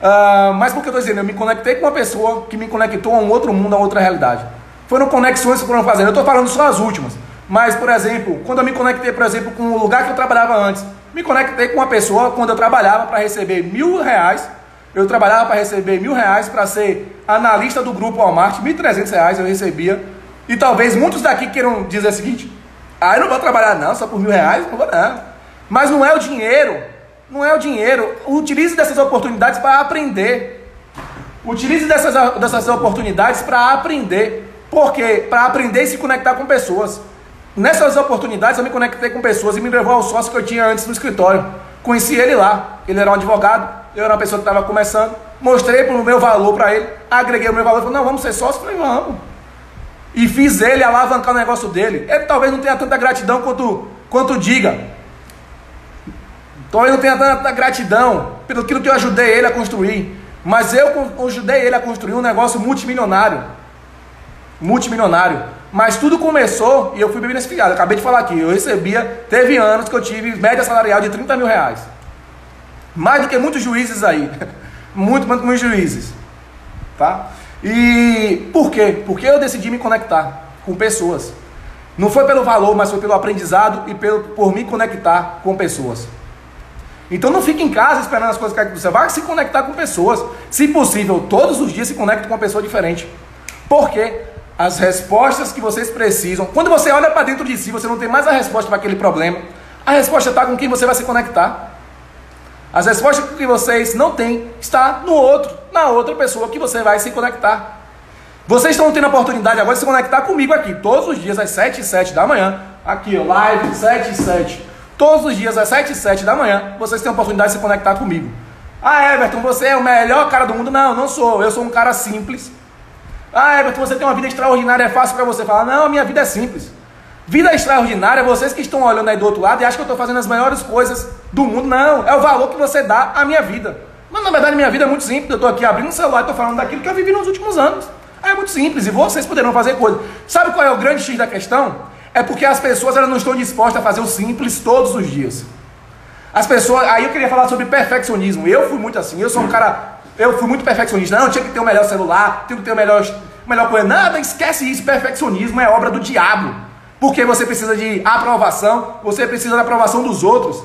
Uh, mas por que eu estou dizendo? Eu me conectei com uma pessoa que me conectou a um outro mundo, a outra realidade. Foram conexões que foram fazendo. Eu estou falando só as últimas. Mas, por exemplo, quando eu me conectei, por exemplo, com o lugar que eu trabalhava antes, me conectei com uma pessoa quando eu trabalhava para receber mil reais eu trabalhava para receber mil reais para ser analista do grupo Walmart, mil trezentos reais eu recebia. E talvez muitos daqui queiram dizer o seguinte: ah, eu não vou trabalhar não, só por mil reais, não vou não. Mas não é o dinheiro, não é o dinheiro. Utilize dessas oportunidades para aprender. Utilize dessas, dessas oportunidades para aprender. Por quê? Para aprender e se conectar com pessoas. Nessas oportunidades eu me conectei com pessoas e me levou ao sócio que eu tinha antes no escritório. Conheci ele lá. Ele era um advogado eu era uma pessoa que estava começando, mostrei o meu valor para ele, agreguei o meu valor, falei, não, vamos ser sócios, falei, vamos. E fiz ele alavancar o negócio dele. Ele talvez não tenha tanta gratidão quanto, quanto diga. Talvez não tenha tanta gratidão pelo que eu ajudei ele a construir. Mas eu ajudei ele a construir um negócio multimilionário. Multimilionário. Mas tudo começou e eu fui beneficiado. Acabei de falar aqui. Eu recebia, teve anos que eu tive média salarial de 30 mil reais. Mais do que muitos juízes aí. Muito, muito, muitos juízes. Tá? E por quê? Porque eu decidi me conectar com pessoas. Não foi pelo valor, mas foi pelo aprendizado e pelo, por me conectar com pessoas. Então não fique em casa esperando as coisas do céu. Vai se conectar com pessoas. Se possível, todos os dias se conecte com uma pessoa diferente. Porque as respostas que vocês precisam, quando você olha para dentro de si, você não tem mais a resposta para aquele problema. A resposta está com quem você vai se conectar. As respostas que vocês não têm está no outro, na outra pessoa que você vai se conectar. Vocês estão tendo a oportunidade agora de se conectar comigo aqui, todos os dias às 7 e 7 da manhã. Aqui, ó, live 7 e 7. Todos os dias às 7 e 7 da manhã, vocês têm a oportunidade de se conectar comigo. Ah, Everton, você é o melhor cara do mundo. Não, não sou. Eu sou um cara simples. Ah, Everton, você tem uma vida extraordinária. É fácil para você falar. Não, a minha vida é simples. Vida extraordinária, vocês que estão olhando aí do outro lado e acham que eu estou fazendo as melhores coisas do mundo. Não, é o valor que você dá à minha vida. Mas na verdade minha vida é muito simples. Eu estou aqui abrindo o celular e estou falando daquilo que eu vivi nos últimos anos. É muito simples e vocês poderão fazer coisas. Sabe qual é o grande X da questão? É porque as pessoas elas não estão dispostas a fazer o simples todos os dias. As pessoas. Aí eu queria falar sobre perfeccionismo. Eu fui muito assim. Eu sou um cara. Eu fui muito perfeccionista. Não, tinha que ter o melhor celular, tinha que ter o melhor melhor coisa. Nada, esquece isso. Perfeccionismo é obra do diabo. Porque você precisa de aprovação, você precisa da aprovação dos outros.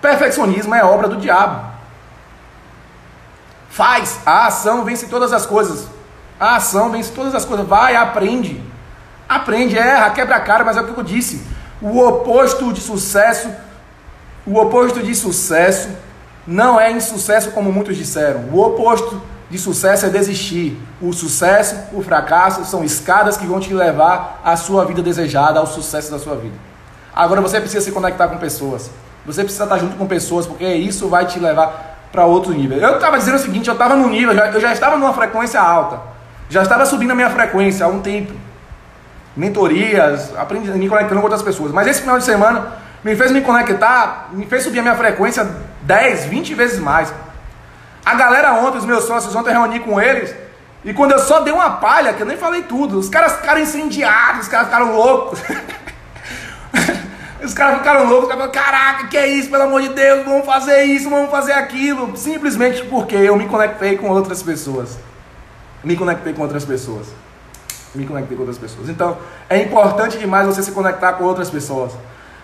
Perfeccionismo é obra do diabo. Faz, a ação vence todas as coisas. A ação vence todas as coisas. Vai, aprende. Aprende, erra, quebra a cara, mas é o que eu disse. O oposto de sucesso, o oposto de sucesso não é insucesso como muitos disseram. O oposto de sucesso é desistir. O sucesso, o fracasso são escadas que vão te levar à sua vida desejada, ao sucesso da sua vida. Agora você precisa se conectar com pessoas. Você precisa estar junto com pessoas, porque isso vai te levar para outro nível. Eu estava dizendo o seguinte, eu estava no nível, eu já estava numa frequência alta. Já estava subindo a minha frequência há um tempo. Mentorias, aprendi, me conectando com outras pessoas. Mas esse final de semana me fez me conectar, me fez subir a minha frequência 10, 20 vezes mais. A galera ontem, os meus sócios, ontem eu reuni com eles. E quando eu só dei uma palha, que eu nem falei tudo, os caras ficaram incendiados, os caras ficaram loucos. os caras ficaram loucos, os caras falaram, caraca, que é isso, pelo amor de Deus, vamos fazer isso, vamos fazer aquilo. Simplesmente porque eu me conectei com outras pessoas. Me conectei com outras pessoas. Me conectei com outras pessoas. Então, é importante demais você se conectar com outras pessoas.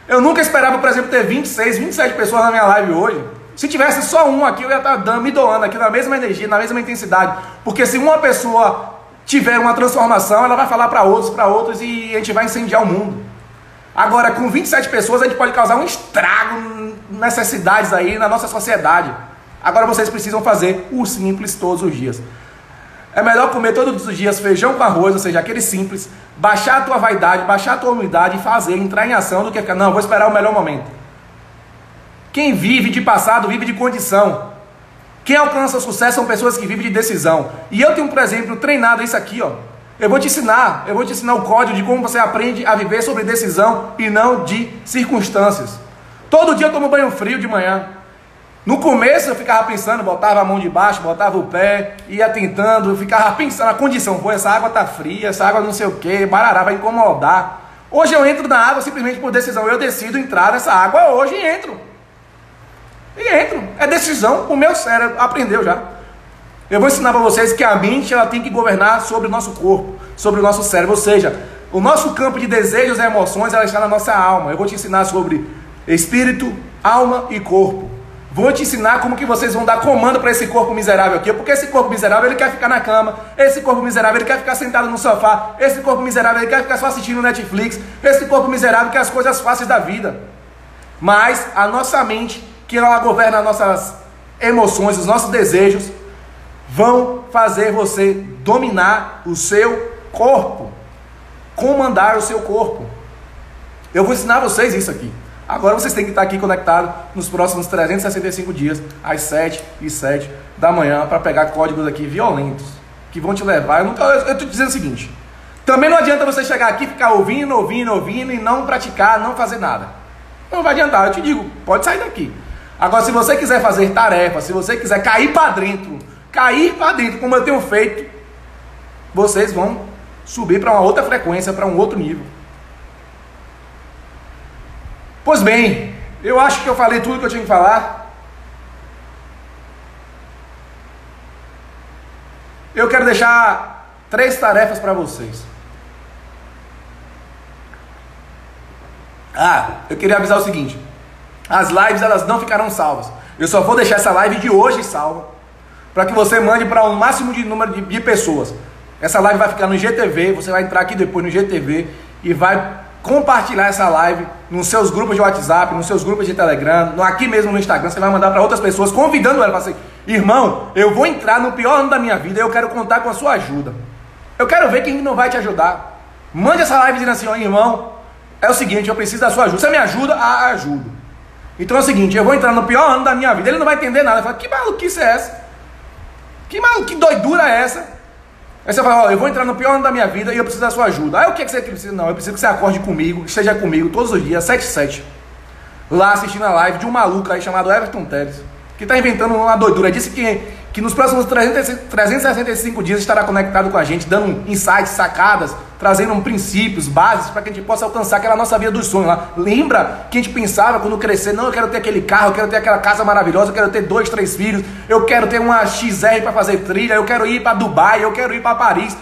Eu nunca esperava, por exemplo, ter 26, 27 pessoas na minha live hoje. Se tivesse só um aqui, eu ia estar dando, me doando aqui na mesma energia, na mesma intensidade. Porque se uma pessoa tiver uma transformação, ela vai falar para outros, para outros e a gente vai incendiar o mundo. Agora, com 27 pessoas, a gente pode causar um estrago, necessidades aí na nossa sociedade. Agora vocês precisam fazer o simples todos os dias. É melhor comer todos os dias feijão com arroz, ou seja, aquele simples, baixar a tua vaidade, baixar a tua humildade e fazer, entrar em ação do que ficar, não, vou esperar o melhor momento. Quem vive de passado vive de condição. Quem alcança sucesso são pessoas que vivem de decisão. E eu tenho, por exemplo, treinado isso aqui, ó. Eu vou te ensinar, eu vou te ensinar o código de como você aprende a viver sobre decisão e não de circunstâncias. Todo dia eu tomo banho frio de manhã. No começo eu ficava pensando, botava a mão de baixo, botava o pé, ia tentando, ficava pensando a condição, pô, essa água tá fria, essa água não sei o que, barará, vai incomodar. Hoje eu entro na água simplesmente por decisão, eu decido entrar nessa água hoje e entro. E entro, é decisão, o meu cérebro aprendeu já. Eu vou ensinar para vocês que a mente ela tem que governar sobre o nosso corpo, sobre o nosso cérebro, ou seja, o nosso campo de desejos e emoções ela está na nossa alma. Eu vou te ensinar sobre espírito, alma e corpo. Vou te ensinar como que vocês vão dar comando para esse corpo miserável aqui, porque esse corpo miserável ele quer ficar na cama, esse corpo miserável ele quer ficar sentado no sofá, esse corpo miserável ele quer ficar só assistindo Netflix, esse corpo miserável quer as coisas fáceis da vida. Mas a nossa mente, que ela governa as nossas emoções, os nossos desejos, vão fazer você dominar o seu corpo, comandar o seu corpo. Eu vou ensinar vocês isso aqui. Agora vocês têm que estar aqui conectados nos próximos 365 dias, às 7 e 7 da manhã, para pegar códigos aqui violentos, que vão te levar. Eu estou dizendo o seguinte: também não adianta você chegar aqui, ficar ouvindo, ouvindo, ouvindo e não praticar, não fazer nada. Não vai adiantar, eu te digo, pode sair daqui. Agora, se você quiser fazer tarefa, se você quiser cair para dentro, cair para dentro, como eu tenho feito, vocês vão subir para uma outra frequência, para um outro nível. Pois bem, eu acho que eu falei tudo que eu tinha que falar. Eu quero deixar três tarefas para vocês. Ah, eu queria avisar o seguinte: as lives elas não ficarão salvas. Eu só vou deixar essa live de hoje salva para que você mande para o um máximo de número de, de pessoas. Essa live vai ficar no GTV, você vai entrar aqui depois no GTV e vai compartilhar essa live nos seus grupos de WhatsApp, nos seus grupos de Telegram, aqui mesmo no Instagram, você vai mandar para outras pessoas, convidando ela para assim, irmão, eu vou entrar no pior ano da minha vida, eu quero contar com a sua ajuda. Eu quero ver quem não vai te ajudar. Mande essa live dizendo assim, ó, irmão, é o seguinte, eu preciso da sua ajuda. Você me ajuda? Ah, ajudo. Então é o seguinte, eu vou entrar no pior ano da minha vida. Ele não vai entender nada. Ele fala, que maluquice é essa? Que maluquice, que doidura é essa? Aí você fala, ó, eu vou entrar no pior ano da minha vida e eu preciso da sua ajuda. Aí o que, é que você precisa? Não, eu preciso que você acorde comigo, esteja comigo todos os dias, 7 7 lá assistindo a live de um maluco aí chamado Everton Teles, que está inventando uma doidura. Disse que, que nos próximos 365 dias estará conectado com a gente, dando insights, sacadas, trazendo princípios, bases para que a gente possa alcançar aquela nossa vida dos sonhos lá. Lembra que a gente pensava quando crescer, não, eu quero ter aquele carro, eu quero ter aquela casa maravilhosa, eu quero ter dois, três filhos, eu quero ter uma XR para fazer trilha, eu quero ir para Dubai, eu quero ir para Paris.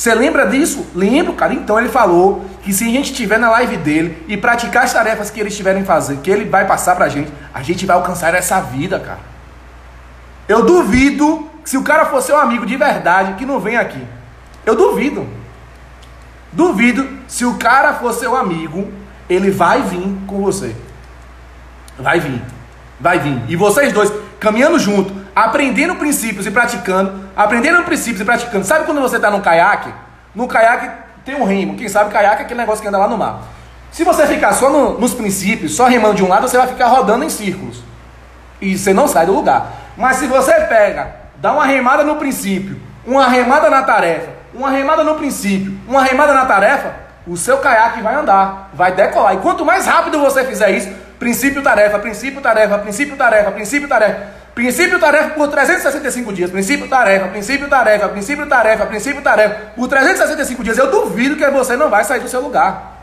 Você lembra disso? Lembro, cara. Então ele falou que se a gente estiver na live dele e praticar as tarefas que ele estiverem fazendo, que ele vai passar pra gente, a gente vai alcançar essa vida, cara. Eu duvido que se o cara for seu amigo de verdade, que não vem aqui. Eu duvido. Duvido se o cara for seu amigo, ele vai vir com você. Vai vir. Vai vir. E vocês dois caminhando junto, aprendendo princípios e praticando, aprendendo princípios e praticando. Sabe quando você está no caiaque? No caiaque tem um remo. Quem sabe caiaque é aquele negócio que anda lá no mar. Se você ficar só no, nos princípios, só remando de um lado, você vai ficar rodando em círculos. E você não sai do lugar. Mas se você pega, dá uma remada no princípio, uma remada na tarefa, uma remada no princípio, uma remada na tarefa, o seu caiaque vai andar, vai decolar. E quanto mais rápido você fizer isso, princípio, tarefa, princípio, tarefa, princípio, tarefa, princípio, tarefa, Princípio tarefa por 365 dias. Princípio tarefa, princípio tarefa, princípio tarefa, princípio tarefa. Por 365 dias. Eu duvido que você não vai sair do seu lugar.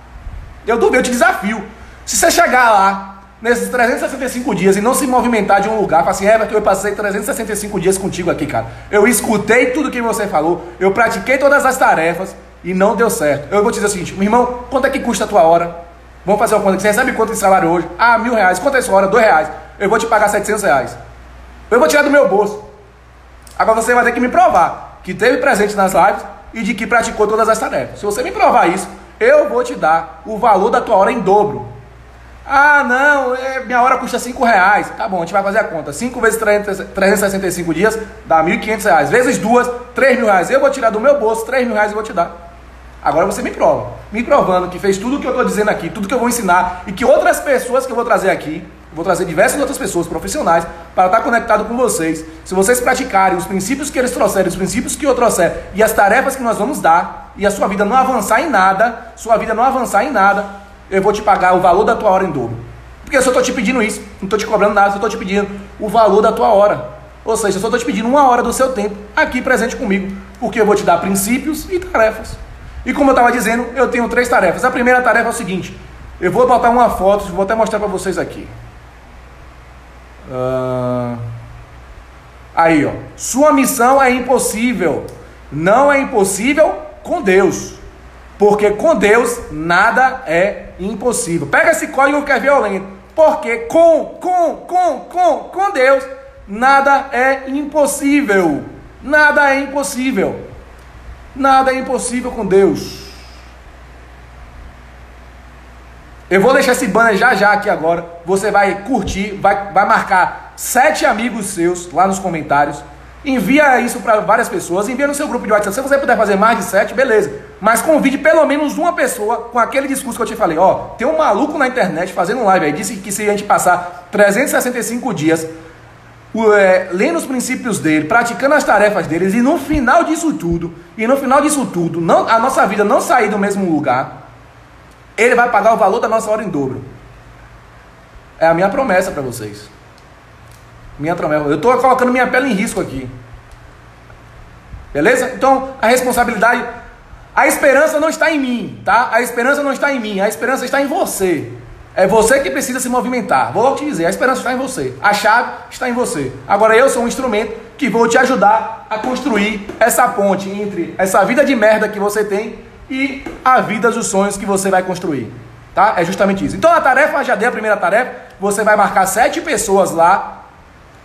Eu duvido, eu te desafio. Se você chegar lá nesses 365 dias e não se movimentar de um lugar, fala assim, Everton, eu passei 365 dias contigo aqui, cara. Eu escutei tudo que você falou, eu pratiquei todas as tarefas e não deu certo. Eu vou te dizer o seguinte, meu irmão, quanto é que custa a tua hora? Vamos fazer uma conta. Você recebe quanto de salário hoje? Ah, mil reais. Quanto é sua hora? Dois reais. Eu vou te pagar 700 reais. Eu vou tirar do meu bolso. Agora você vai ter que me provar que teve presente nas lives e de que praticou todas as tarefas. Se você me provar isso, eu vou te dar o valor da tua hora em dobro. Ah, não, é, minha hora custa 5 reais. Tá bom, a gente vai fazer a conta. 5 vezes 365 dias dá 1.500 reais. Vezes duas, 3 mil reais. Eu vou tirar do meu bolso 3 mil reais e vou te dar. Agora você me prova. Me provando que fez tudo o que eu estou dizendo aqui, tudo que eu vou ensinar e que outras pessoas que eu vou trazer aqui Vou trazer diversas outras pessoas profissionais para estar conectado com vocês. Se vocês praticarem os princípios que eles trouxerem, os princípios que eu trouxer e as tarefas que nós vamos dar, e a sua vida não avançar em nada, sua vida não avançar em nada, eu vou te pagar o valor da tua hora em dobro. Porque eu só estou te pedindo isso, não estou te cobrando nada, só estou te pedindo o valor da tua hora. Ou seja, eu só estou te pedindo uma hora do seu tempo aqui presente comigo, porque eu vou te dar princípios e tarefas. E como eu estava dizendo, eu tenho três tarefas. A primeira tarefa é o seguinte: eu vou botar uma foto, vou até mostrar para vocês aqui. Uh... Aí, ó. Sua missão é impossível. Não é impossível com Deus. Porque com Deus nada é impossível. Pega esse código que é violento. Porque com, com, com, com, com Deus nada é impossível. Nada é impossível. Nada é impossível com Deus. Eu vou deixar esse banner já já aqui agora. Você vai curtir, vai, vai marcar sete amigos seus lá nos comentários. Envia isso para várias pessoas, envia no seu grupo de WhatsApp. Se você puder fazer mais de sete, beleza. Mas convide pelo menos uma pessoa com aquele discurso que eu te falei. Ó, tem um maluco na internet fazendo live aí, disse que se a gente passar 365 dias é, lendo os princípios dele, praticando as tarefas deles, e no final disso tudo, e no final disso tudo, não, a nossa vida não sair do mesmo lugar, ele vai pagar o valor da nossa hora em dobro. É a minha promessa para vocês. Minha promessa. Eu estou colocando minha pele em risco aqui. Beleza? Então, a responsabilidade. A esperança não está em mim, tá? A esperança não está em mim. A esperança está em você. É você que precisa se movimentar. Vou logo te dizer, a esperança está em você. A chave está em você. Agora eu sou um instrumento que vou te ajudar a construir essa ponte entre essa vida de merda que você tem e a vida dos sonhos que você vai construir. Tá? É justamente isso. Então a tarefa, já dei a primeira tarefa, você vai marcar sete pessoas lá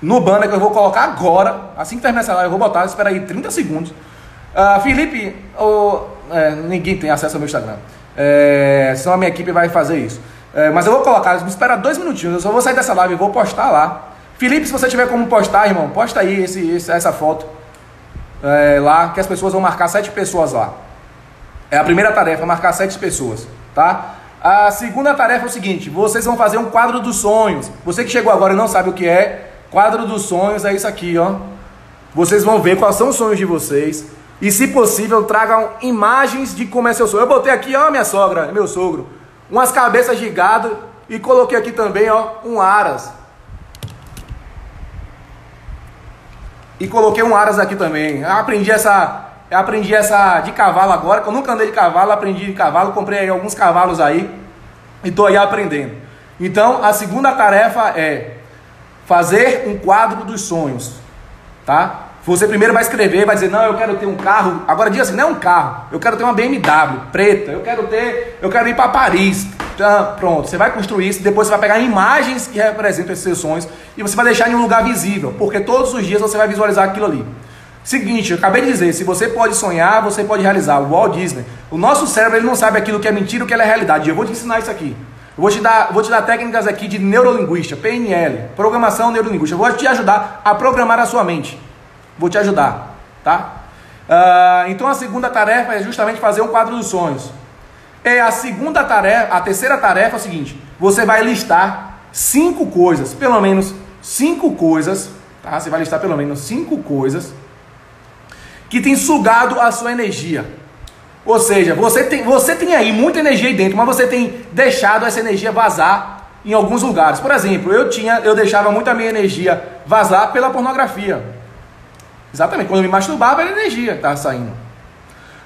no banner que eu vou colocar agora. Assim que terminar essa live, eu vou botar, espera aí 30 segundos. Uh, Felipe, oh, é, ninguém tem acesso ao meu Instagram. É, senão a minha equipe vai fazer isso. É, mas eu vou colocar, me espera dois minutinhos, eu só vou sair dessa live e vou postar lá. Felipe, se você tiver como postar, irmão, posta aí esse, esse essa foto é, lá, que as pessoas vão marcar sete pessoas lá. É a primeira tarefa, marcar sete pessoas, tá? A segunda tarefa é o seguinte: vocês vão fazer um quadro dos sonhos. Você que chegou agora e não sabe o que é, quadro dos sonhos é isso aqui, ó. Vocês vão ver quais são os sonhos de vocês. E se possível, tragam imagens de como é seu sonho. Eu botei aqui, ó, minha sogra, meu sogro, umas cabeças de gado e coloquei aqui também, ó, um aras. E coloquei um aras aqui também. Eu aprendi essa eu aprendi essa de cavalo agora, que eu nunca andei de cavalo, aprendi de cavalo, comprei alguns cavalos aí e estou aí aprendendo. Então, a segunda tarefa é fazer um quadro dos sonhos, tá? Você primeiro vai escrever, vai dizer, não, eu quero ter um carro. Agora diga assim, não é um carro, eu quero ter uma BMW preta, eu quero ter, eu quero ir para Paris. Então, pronto, você vai construir isso, depois você vai pegar imagens que representam esses seus sonhos e você vai deixar em um lugar visível, porque todos os dias você vai visualizar aquilo ali. Seguinte, eu acabei de dizer, se você pode sonhar, você pode realizar. O Walt Disney, o nosso cérebro ele não sabe aquilo que é mentira, o que é realidade. Eu vou te ensinar isso aqui. Eu vou te dar, vou te dar técnicas aqui de neurolinguística, PNL, programação neurolinguística. Eu vou te ajudar a programar a sua mente. Vou te ajudar, tá? Uh, então a segunda tarefa é justamente fazer um quadro dos sonhos. É a segunda tarefa, a terceira tarefa é o seguinte: você vai listar cinco coisas, pelo menos cinco coisas, tá? Você vai listar pelo menos cinco coisas que tem sugado a sua energia. Ou seja, você tem, você tem aí muita energia aí dentro, mas você tem deixado essa energia vazar em alguns lugares. Por exemplo, eu tinha, eu deixava muito a minha energia vazar pela pornografia. Exatamente, quando eu me masturbava era energia estava saindo.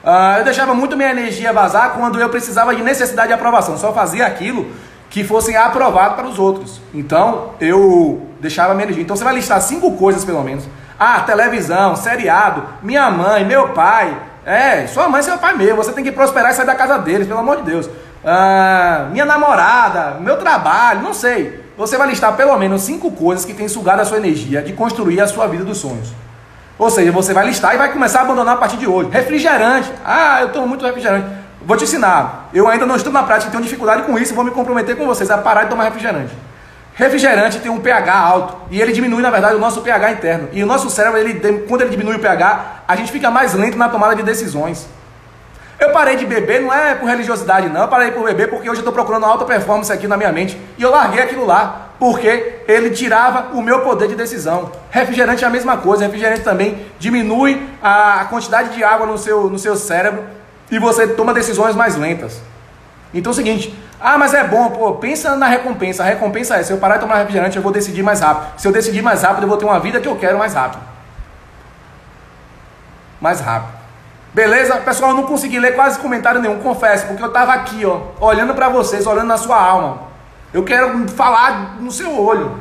Uh, eu deixava muito minha energia vazar quando eu precisava de necessidade de aprovação. Só fazia aquilo que fosse aprovado para os outros. Então, eu deixava minha energia. Então, você vai listar cinco coisas, pelo menos. Ah, televisão, seriado, minha mãe, meu pai. É, sua mãe e seu pai mesmo. Você tem que prosperar e sair da casa deles, pelo amor de Deus. Ah, minha namorada, meu trabalho, não sei. Você vai listar pelo menos cinco coisas que têm sugado a sua energia de construir a sua vida dos sonhos. Ou seja, você vai listar e vai começar a abandonar a partir de hoje. Refrigerante. Ah, eu tomo muito refrigerante. Vou te ensinar. Eu ainda não estou na prática, tenho dificuldade com isso, vou me comprometer com vocês a parar de tomar refrigerante. Refrigerante tem um pH alto e ele diminui, na verdade, o nosso pH interno. E o nosso cérebro, ele, quando ele diminui o pH, a gente fica mais lento na tomada de decisões. Eu parei de beber, não é por religiosidade, não. Eu parei por beber porque hoje eu estou procurando alta performance aqui na minha mente. E eu larguei aquilo lá, porque ele tirava o meu poder de decisão. Refrigerante é a mesma coisa. Refrigerante também diminui a quantidade de água no seu, no seu cérebro e você toma decisões mais lentas. Então é o seguinte, ah, mas é bom, pô, pensa na recompensa. A recompensa é, se eu parar de tomar refrigerante, eu vou decidir mais rápido. Se eu decidir mais rápido, eu vou ter uma vida que eu quero mais rápido. Mais rápido. Beleza? Pessoal, eu não consegui ler quase comentário nenhum, confesso, porque eu estava aqui, ó, olhando para vocês, olhando na sua alma. Eu quero falar no seu olho.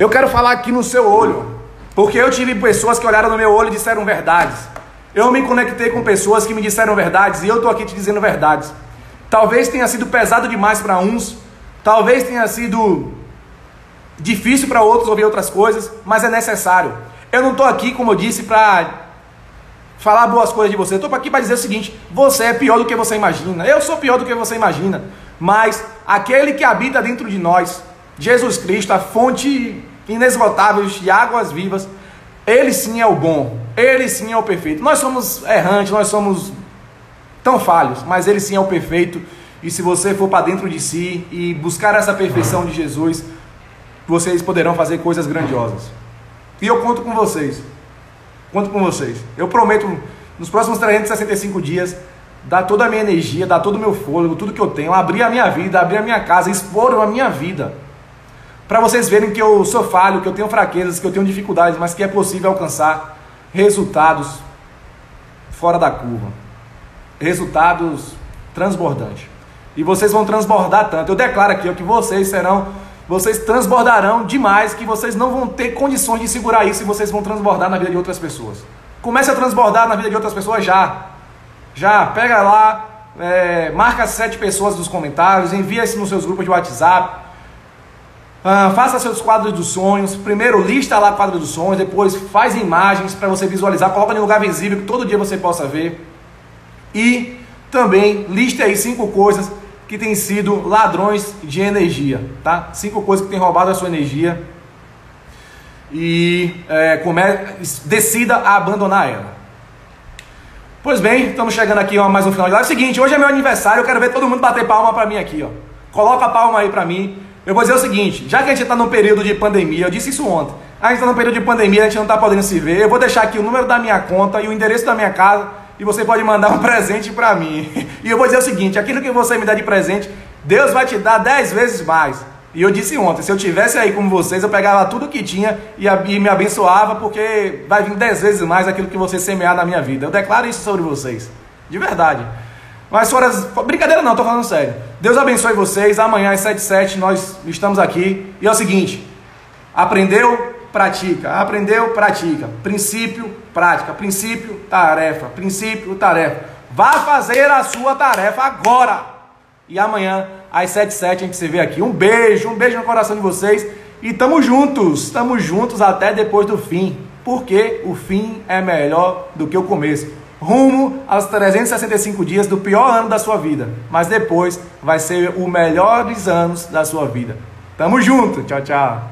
Eu quero falar aqui no seu olho. Porque eu tive pessoas que olharam no meu olho e disseram verdades. Eu me conectei com pessoas que me disseram verdades e eu estou aqui te dizendo verdades. Talvez tenha sido pesado demais para uns, talvez tenha sido difícil para outros ouvir outras coisas, mas é necessário. Eu não estou aqui, como eu disse, para falar boas coisas de você. Estou aqui para dizer o seguinte: você é pior do que você imagina. Eu sou pior do que você imagina. Mas aquele que habita dentro de nós, Jesus Cristo, a fonte inesgotável de águas vivas, ele sim é o bom. Ele sim é o perfeito. Nós somos errantes, nós somos tão falhos, mas ele sim é o perfeito. E se você for para dentro de si e buscar essa perfeição de Jesus, vocês poderão fazer coisas grandiosas. E eu conto com vocês. Conto com vocês. Eu prometo, nos próximos 365 dias, dar toda a minha energia, dar todo o meu fôlego, tudo que eu tenho, abrir a minha vida, abrir a minha casa, expor a minha vida. Para vocês verem que eu sou falho, que eu tenho fraquezas, que eu tenho dificuldades, mas que é possível alcançar resultados fora da curva. Resultados transbordantes. E vocês vão transbordar tanto. Eu declaro aqui que vocês serão vocês transbordarão demais que vocês não vão ter condições de segurar isso e vocês vão transbordar na vida de outras pessoas. Comece a transbordar na vida de outras pessoas já. Já, pega lá, é, marca sete pessoas nos comentários, envia isso nos seus grupos de WhatsApp. Ah, faça seus quadros dos sonhos. Primeiro lista lá o quadro dos sonhos, depois faz imagens para você visualizar, coloca em um lugar visível que todo dia você possa ver. E também liste aí cinco coisas que têm sido ladrões de energia, tá? Cinco coisas que têm roubado a sua energia e é, come... decida a abandonar ela. Pois bem, estamos chegando aqui a mais um final de live. Seguinte, hoje é meu aniversário, eu quero ver todo mundo bater palma para mim aqui, ó. Coloca a palma aí para mim. Eu vou dizer o seguinte, já que a gente está num período de pandemia, eu disse isso ontem. A gente está num período de pandemia, a gente não está podendo se ver. Eu vou deixar aqui o número da minha conta e o endereço da minha casa e você pode mandar um presente para mim. E eu vou dizer o seguinte: aquilo que você me dá de presente, Deus vai te dar dez vezes mais. E eu disse ontem: se eu tivesse aí como vocês, eu pegava tudo que tinha e, e me abençoava, porque vai vir dez vezes mais aquilo que você semear na minha vida. Eu declaro isso sobre vocês, de verdade. Mas fora, brincadeira não, tô falando sério. Deus abençoe vocês. Amanhã às 7 7 nós estamos aqui. E é o seguinte: aprendeu? pratica. Aprendeu, pratica. Princípio, prática. Princípio, tarefa. Princípio, tarefa. Vá fazer a sua tarefa agora. E amanhã, às 7 h a gente se vê aqui. Um beijo, um beijo no coração de vocês. E tamo juntos, tamo juntos até depois do fim. Porque o fim é melhor do que o começo. Rumo aos 365 dias do pior ano da sua vida. Mas depois vai ser o melhores anos da sua vida. Tamo junto. Tchau, tchau.